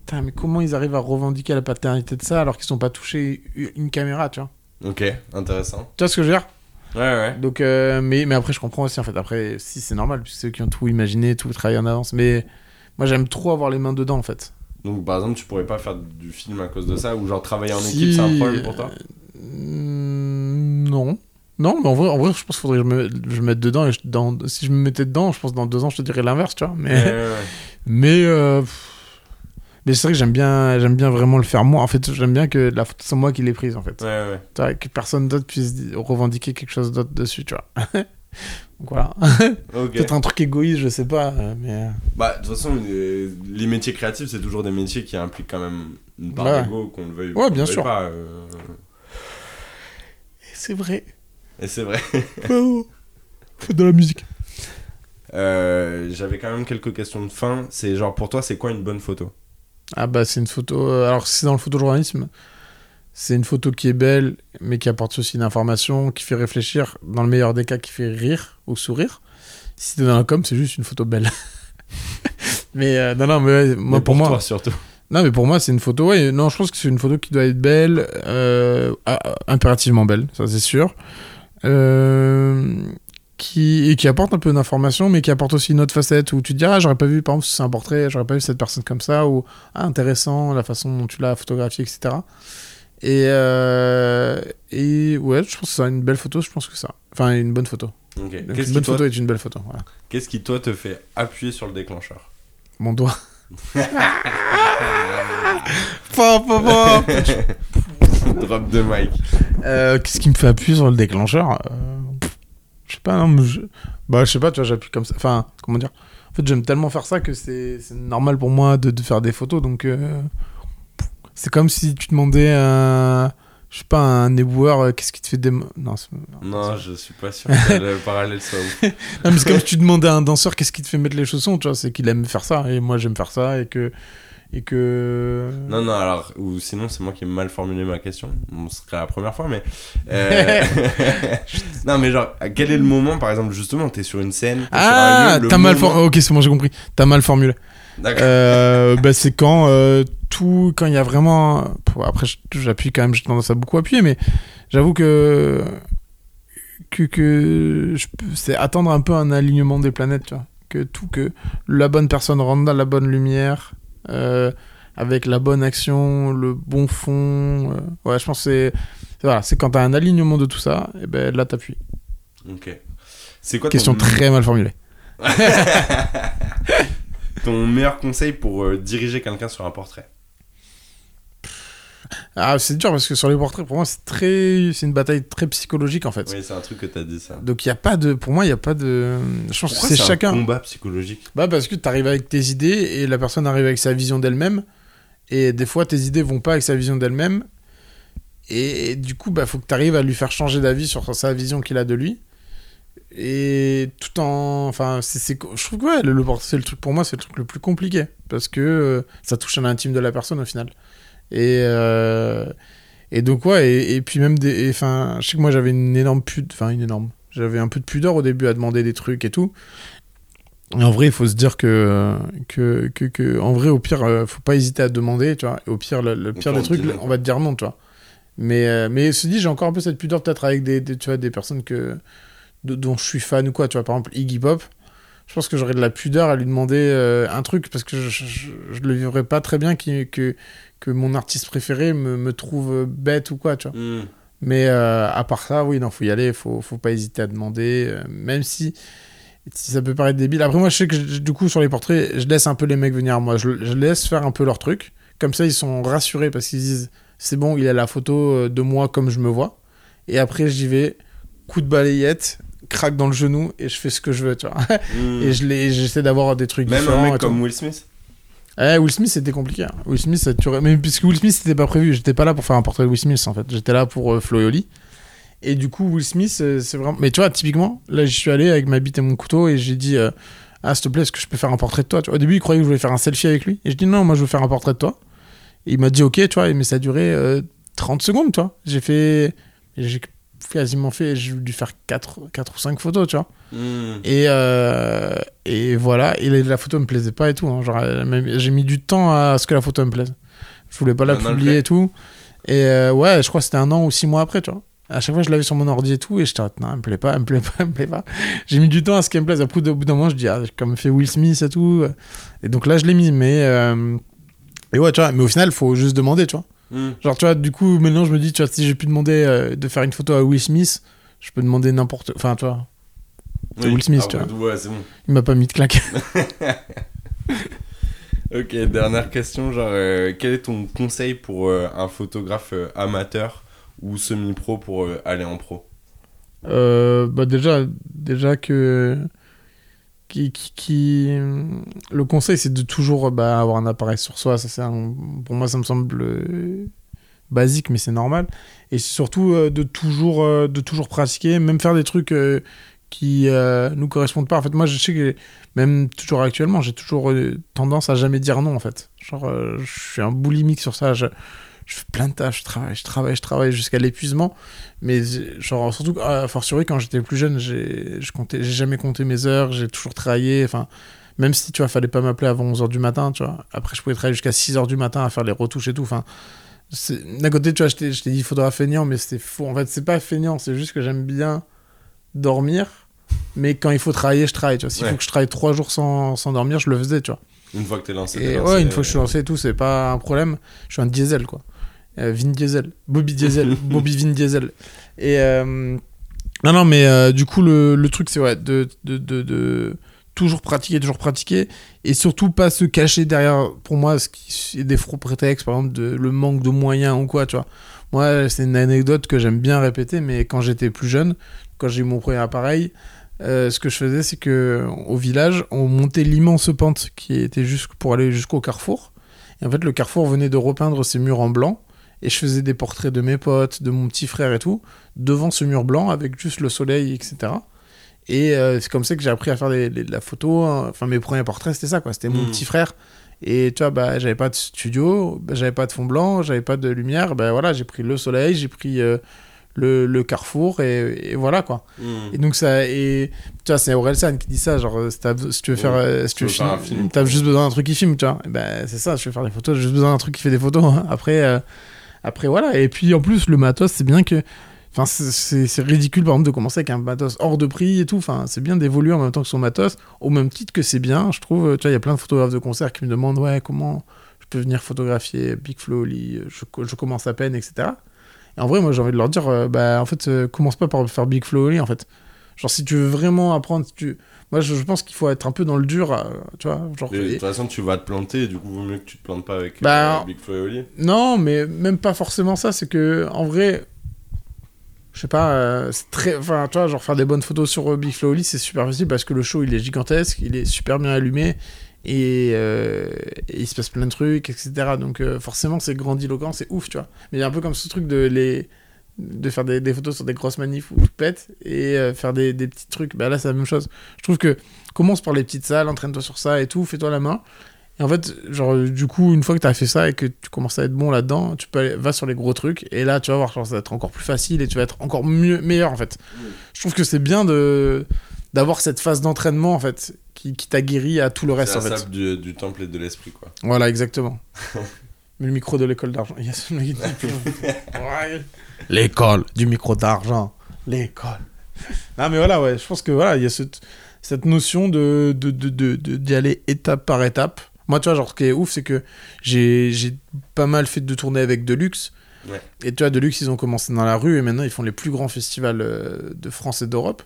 putain, mais comment ils arrivent à revendiquer la paternité de ça alors qu'ils sont pas touchés une caméra, tu vois. Ok, intéressant. Tu vois ce que je veux dire? Ouais, ouais. Donc, euh, mais, mais après, je comprends aussi, en fait. Après, si c'est normal, puisque c'est eux qui ont tout imaginé, tout travaillé en avance. Mais moi, j'aime trop avoir les mains dedans, en fait. Donc par exemple, tu pourrais pas faire du film à cause de ça ou genre travailler en Si, équipe, c'est un problème pour toi? Mm, Non. Non, mais en vrai, en vrai je pense qu'il faudrait que je me, je me mette dedans. Et je- dans, si je me mettais dedans, je pense que dans deux ans, je te dirais l'inverse, tu vois. Mais, Ouais, ouais, ouais. mais, euh, mais c'est vrai que j'aime bien, j'aime bien vraiment le faire moi. En fait, j'aime bien que la photo, c'est moi qui l'ai prise, en fait. Que personne d'autre puisse di- revendiquer quelque chose d'autre dessus, tu vois. Donc voilà. Peut-être un truc égoïste, je sais pas. euh, Mais. Bah, de toute façon, les, les métiers créatifs, c'est toujours des métiers qui impliquent quand même une part Ouais. d'ego, qu'on le veuille Ouais, bien veuille sûr. pas. euh. C'est vrai. Et c'est vrai. Faites de la musique. Euh, J'avais quand même quelques questions de fin. C'est genre, pour toi, c'est quoi une bonne photo? Ah bah c'est une photo. euh, Alors si c'est dans le photojournalisme, c'est une photo qui est belle, mais qui apporte aussi une information, qui fait réfléchir, dans le meilleur des cas, qui fait rire ou sourire. Si c'est dans la com, c'est juste une photo belle. mais euh, non, non, mais ouais, moi Mais pour, moi, toi, surtout. non, mais pour moi c'est une photo. Ouais, non, je pense que c'est une photo qui doit être belle, euh, impérativement belle, ça c'est sûr. Euh, qui, et qui apporte un peu d'information, mais qui apporte aussi une autre facette où tu te dis, ah, j'aurais pas vu, par exemple, si c'est un portrait, j'aurais pas vu cette personne comme ça, ou ah, intéressant, la façon dont tu l'as photographié, etc. Et, euh, et ouais, je pense que c'est une belle photo, je pense que ça. Enfin, une bonne photo. Donc, une bonne toi, photo est une belle photo. Voilà. qu'est-ce qui, toi, te fait appuyer sur le déclencheur? Mon doigt. Drop de mic. Euh, Qu'est-ce qui me fait appuyer sur le déclencheur? Euh, Je sais pas, non, mais je... Bah, je sais pas, tu vois, j'appuie comme ça. Enfin, comment dire? En fait, j'aime tellement faire ça que c'est c'est normal pour moi de, de faire des photos. Donc, euh, c'est comme si tu demandais à, je sais pas, un éboueur, euh, qu'est-ce qui te fait des... Non, c'est Non, je suis pas sûr que le parallèle soit ouf. non, mais c'est comme si tu demandais à un danseur qu'est-ce qui te fait mettre les chaussons, tu vois, c'est qu'il aime faire ça, et moi j'aime faire ça, et que... Et que... Non, non, alors, ou sinon, c'est moi qui ai mal formulé ma question. Bon, ce serait la première fois, mais. euh, non, mais genre, quel est le moment, par exemple, justement, t'es sur une scène. Ah, t'as mal formulé. Ok, c'est bon, j'ai compris. T'as mal formulé. Euh, bah, c'est quand euh, tout, quand il y a vraiment. Après, j'appuie quand même, j'ai tendance à beaucoup appuyer, mais j'avoue que que, que je c'est attendre un peu un alignement des planètes, tu vois. Que tout, que la bonne personne rentre dans la bonne lumière, euh, avec la bonne action, le bon fond. euh, ouais, je pense que c'est c'est- voilà, c'est quand t'as un alignement de tout ça, et ben là t'appuies. Ok. C'est quoi Question ton... très mal formulée. ton meilleur conseil pour euh, diriger quelqu'un sur un portrait Ah, c'est dur parce que sur les portraits, pour moi, c'est très, c'est une bataille très psychologique en fait. Oui, c'est un truc que t'as dit, ça. Donc il y a pas de, pour moi, il y a pas de. Je pense Pourquoi que c'est un chacun. combat psychologique? Bah parce que t'arrives avec tes idées et la personne arrive avec sa vision d'elle-même et des fois tes idées vont pas avec sa vision d'elle-même et, du coup bah faut que t'arrives à lui faire changer d'avis sur sa vision qu'il a de lui et tout en enfin c'est je trouve que ouais, le, le portrait c'est le truc pour moi c'est le truc le plus compliqué parce que euh, ça touche à l'intime de la personne au final et euh, et donc ouais et, et puis même des enfin je sais que moi j'avais une énorme pute enfin une énorme j'avais un peu de pudeur au début à demander des trucs et tout et en vrai, il faut se dire que, que, que, que- en vrai, au pire, euh, faut pas hésiter à demander, tu vois. Et au pire, le, le pire des trucs, non. on va te dire non, tu vois. Mais, mais se dit, j'ai encore un peu cette pudeur peut-être avec des, des- tu vois, des personnes que, de- dont je suis fan ou quoi, tu vois. Par exemple, Iggy Pop, je pense que j'aurais de la pudeur à lui demander euh, un truc parce que je, je le vivrais pas très bien que, que mon artiste préféré me, me trouve bête ou quoi, tu vois. Hmm. Mais euh, à part ça, oui, non, faut y aller, faut, faut pas hésiter à demander, euh, même si, si ça peut paraître débile. Après, moi, je sais que je- du coup, sur les portraits, je laisse un peu les mecs venir à moi. Je, je laisse faire un peu leur truc. Comme ça, ils sont rassurés parce qu'ils disent c'est bon, il a la photo de moi comme je me vois. Et après, j'y vais, coup de balayette, craque dans le genou et je fais ce que je veux, tu vois. Hmm. Et je j'essaie d'avoir des trucs Même différents. un mec comme Will Smith Eh, Will Smith, c'était compliqué. hein. Will Smith, ça tuerait- Mais puisque Will Smith, c'était pas prévu. J'étais pas là pour faire un portrait de Will Smith, en fait. J'étais là pour euh, Flo et Oli. Et du coup, Will Smith, euh, c'est vraiment. Mais tu vois, typiquement, là, j'y suis allé avec ma bite et mon couteau et j'ai dit euh, Ah, s'il te plaît, est-ce que je peux faire un portrait de toi Tu vois, Au début, il croyait que je voulais faire un selfie avec lui. Et je dis Non, moi, je veux faire un portrait de toi. Et il m'a dit Ok, tu vois, mais ça a duré euh, 30 secondes, tu vois. J'ai fait. J'ai quasiment fait. J'ai dû faire 4, 4 ou 5 photos, tu vois. Hmm. Et, euh, et voilà, et la, la photo me plaisait pas et tout. hein. Genre, j'ai mis du temps à ce que la photo me plaise. Je voulais pas la publier et tout. Et euh, ouais, je crois que c'était un an ou six mois après, tu vois. À chaque fois, je l'avais sur mon ordi et tout, et j'étais là, non, elle me plaît pas, elle me plaît pas, elle me plaît pas. J'ai mis du temps à ce qu'elle me plaise. Après, au bout d'un moment, je dis, ah, comme fait Will Smith et tout. Et donc là, je l'ai mis, mais. euh, Et ouais, tu vois, mais au final, faut juste demander, tu vois. Hmm. Genre, tu vois, du coup, maintenant, je me dis, tu vois, si j'ai pu demander euh, de faire une photo à Will Smith, je peux demander n'importe. Enfin, tu vois, C'est Will Smith, Ah, tu ouais, Ouais, c'est bon. il m'a pas mis de claque. Ok, dernière question, genre, euh, quel est ton conseil pour euh, un photographe amateur ou semi-pro pour aller en pro? Euh, bah déjà, déjà que le conseil c'est de toujours bah, avoir un appareil sur soi. Ça un- pour moi ça me semble euh, basique mais c'est normal. Et surtout euh, de toujours euh, de toujours pratiquer, même faire des trucs qui nous correspondent pas. En fait moi je sais que même toujours actuellement j'ai toujours tendance à jamais dire non en fait. Genre je suis un boulimique sur ça. Je fais plein de tâches, je travaille, je travaille, je travaille jusqu'à l'épuisement. Mais genre, surtout, a fortiori, quand j'étais plus jeune, j'ai jamais compté mes heures, j'ai toujours travaillé. Enfin, même si, tu vois, fallait pas m'appeler avant 11h du matin, tu vois. Après, je pouvais travailler jusqu'à 6h du matin à faire les retouches et tout. Enfin, d'un côté, tu vois, je t'ai dit photographe feignant, mais c'était faux. En fait, c'est pas feignant, c'est juste que j'aime bien dormir. Mais quand il faut travailler, je travaille, tu vois. S'il Ouais. faut que je travaille trois jours sans, sans dormir, je le faisais, tu vois. Une fois que t'es lancé, Et lancé, ouais, une fois que euh, je suis lancé et tout, c'est pas un problème. Je suis un diesel, quoi. Euh, Vin Diesel. Bobby Diesel. Bobby Vin Diesel. Et. euh, non, non, mais euh, du coup, le, le truc, c'est ouais, de, de, de, de toujours pratiquer, toujours pratiquer. Et surtout, pas se cacher derrière, pour moi, ce qui est des faux prétextes, par exemple, de, le manque de moyens ou quoi, tu vois. Moi, c'est une anecdote que j'aime bien répéter, mais quand j'étais plus jeune, quand j'ai eu mon premier appareil, euh, ce que je faisais, c'est que au village, on montait l'immense pente qui était juste pour aller jusqu'au carrefour. Et en fait, le carrefour venait de repeindre ses murs en blanc. Et je faisais des portraits de mes potes, de mon petit frère et tout, devant ce mur blanc avec juste le soleil, etc. Et euh, c'est comme ça que j'ai appris à faire des- des- de la photo. hein. Enfin, mes premiers portraits, c'était ça, quoi. C'était mon Mm. petit frère. Et tu vois, bah, j'avais pas de studio, bah, j'avais pas de fond blanc, j'avais pas de lumière. Ben voilà, j'ai pris le soleil, j'ai pris euh, le, le carrefour, et, et voilà, quoi. Hmm. Et donc ça et tu vois c'est Orelsan qui dit ça genre euh, si, tu veux faire Ouais, si tu veux faire un film. t'as juste besoin d'un truc qui filme tu vois ben c'est ça je veux faire des photos j'ai juste besoin d'un truc qui fait des photos hein. après euh, après voilà. Et puis en plus le matos c'est bien que enfin c'est- ridicule par exemple de commencer avec un matos hors de prix et tout. Enfin c'est bien d'évoluer en même temps que son matos au même titre que c'est bien je trouve. Tu vois il y a plein de photographes de concert qui me demandent ouais comment je peux venir photographier Big Flo Oli je, co- je commence à peine etc et en vrai, moi, j'ai envie de leur dire, euh, bah, en fait, euh, commence pas par faire Big Flow Oli, en fait. Genre, si tu veux vraiment apprendre, si tu... moi, je, je pense qu'il faut être un peu dans le dur, euh, tu vois. Genre, Et de et- toute façon, tu vas te planter, et du coup, vaut mieux que tu te plantes pas avec Bah, euh, Big Flo et Oli. Non, mais même pas forcément ça, c'est que, en vrai, je sais pas, euh, c'est très. Enfin, tu vois, genre, faire des bonnes photos sur Big Flow Oli, c'est super facile parce que le show, il est gigantesque, il est super bien allumé. Et, euh, et il se passe plein de trucs, etc. Donc euh, forcément, c'est grandiloquent, c'est ouf, tu vois. Mais il y a un peu comme ce truc de les de faire des, des photos sur des grosses manifs où tout pète et euh, faire des, des petits trucs. Bah là, c'est la même chose. Je trouve que commence par les petites salles, entraîne-toi sur ça et tout, fais-toi la main. Et en fait, genre, du coup, une fois que tu as fait ça et que tu commences à être bon là-dedans, tu peux aller, va sur les gros trucs et là, tu vas voir, genre, ça va être encore plus facile et tu vas être encore mieux, meilleur en fait. Je trouve que c'est bien de d'avoir cette phase d'entraînement en fait qui, qui t'a guéri à tout le reste C'est en la fait. du, du temple et de l'esprit, quoi. Voilà, exactement. Mais le micro de l'école d'argent. Yes, L'école du micro d'argent. L'école. Non, mais voilà, ouais, je pense que voilà, il y a cette, cette notion de, de, de, de- de- d'y aller étape par étape. Moi, tu vois, genre, ce qui est ouf, c'est que j'ai, j'ai pas mal fait de tournées avec Deluxe. Ouais. Et tu vois, Deluxe, ils ont commencé dans la rue et maintenant, ils font les plus grands festivals euh, de France et d'Europe.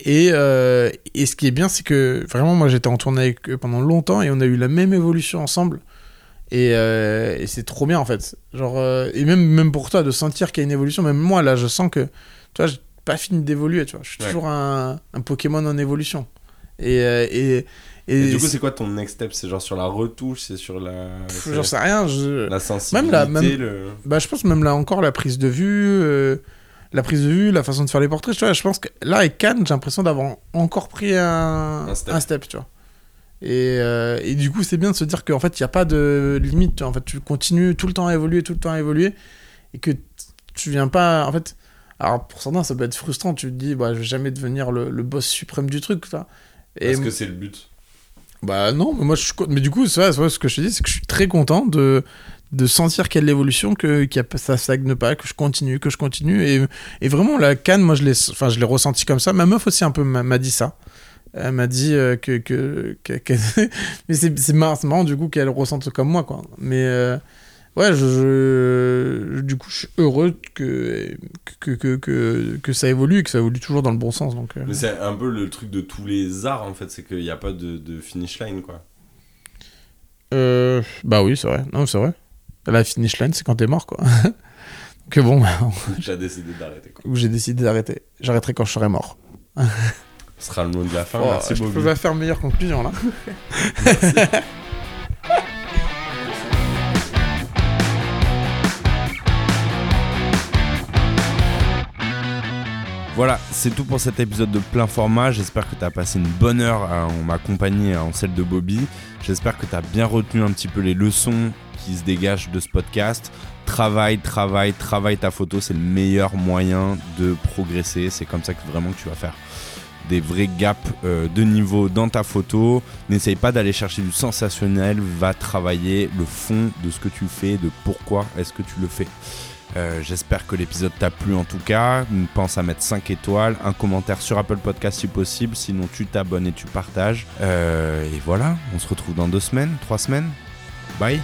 Et, euh, et ce qui est bien, c'est que vraiment, moi, j'étais en tournée avec eux pendant longtemps et on a eu la même évolution ensemble. Et, euh, et c'est trop bien, en fait. Genre, euh, et même, même pour toi, de sentir qu'il y a une évolution, même moi, là, je sens que, tu vois, j'ai pas fini d'évoluer, tu vois. Je suis Ouais. toujours un, un Pokémon en évolution. Et, euh, et, et, Et, du coup, c'est quoi ton next step? C'est genre sur la retouche, c'est sur la. pff, j'en sais rien. Je... La sensibilité, Même là, même- le. Bah, je pense même là encore la prise de vue, la prise de vue, la façon de faire les portraits. Tu vois, je pense que là avec Cannes, j'ai l'impression d'avoir encore pris un, Un step. tu vois. Et, euh, et du coup, c'est bien de se dire qu'en fait, il n'y a pas de limite. En fait, tu continues tout le temps à évoluer, tout le temps à évoluer, et que tu viens pas. En fait, alors pour certains, ça peut être frustrant. Tu te dis, bah, je vais jamais devenir le, le boss suprême du truc, vois. Et Est-ce que c'est le but bah non, mais moi je mais du coup, vrai, ce que je te dis, c'est que je suis très content de de sentir qu'il y a de l'évolution, que qu'il y a ça stagne pas, que je continue, que je continue et, et vraiment la canne, moi je l'ai enfin ressenti comme ça. Ma meuf aussi un peu m'a dit ça. Elle m'a dit euh, que que, que- que- mais c'est c'est marrant, marrant du coup qu'elle ressente comme moi quoi. Mais euh, ouais, je, je- du coup je suis heureux que que, que que que ça évolue et que ça évolue toujours dans le bon sens donc. euh. Mais c'est un peu le truc de tous les arts en fait, c'est qu'il n'y a pas de, de finish line quoi. Bah oui, c'est vrai. Non, c'est vrai. La finish line, c'est quand t'es mort, quoi. que bon, bah, J'ai décidé d'arrêter où j'ai décidé d'arrêter. J'arrêterai quand je serai mort. Ce sera le mot de la fin. Oh, Merci je Bobby. peux pas faire meilleure conclusion, là. Voilà, c'est tout pour cet épisode de plein format. J'espère que tu as passé une bonne heure à- en ma compagnie, en celle de Bobby. J'espère que tu as bien retenu un petit peu les leçons qui se dégagent de ce podcast. Travaille, travaille, travaille ta photo. C'est le meilleur moyen de progresser. C'est comme ça que vraiment que tu vas faire des vrais gaps euh, de niveau dans ta photo. N'essaye pas d'aller chercher du sensationnel. Va travailler le fond de ce que tu fais, de pourquoi est-ce que tu le fais. Euh, J'espère que l'épisode t'a plu en tout cas. Pense à mettre 5 étoiles, un commentaire sur Apple Podcast si possible. Sinon, tu t'abonnes et tu partages. Euh, et voilà, on se retrouve dans deux semaines, trois semaines. Bye.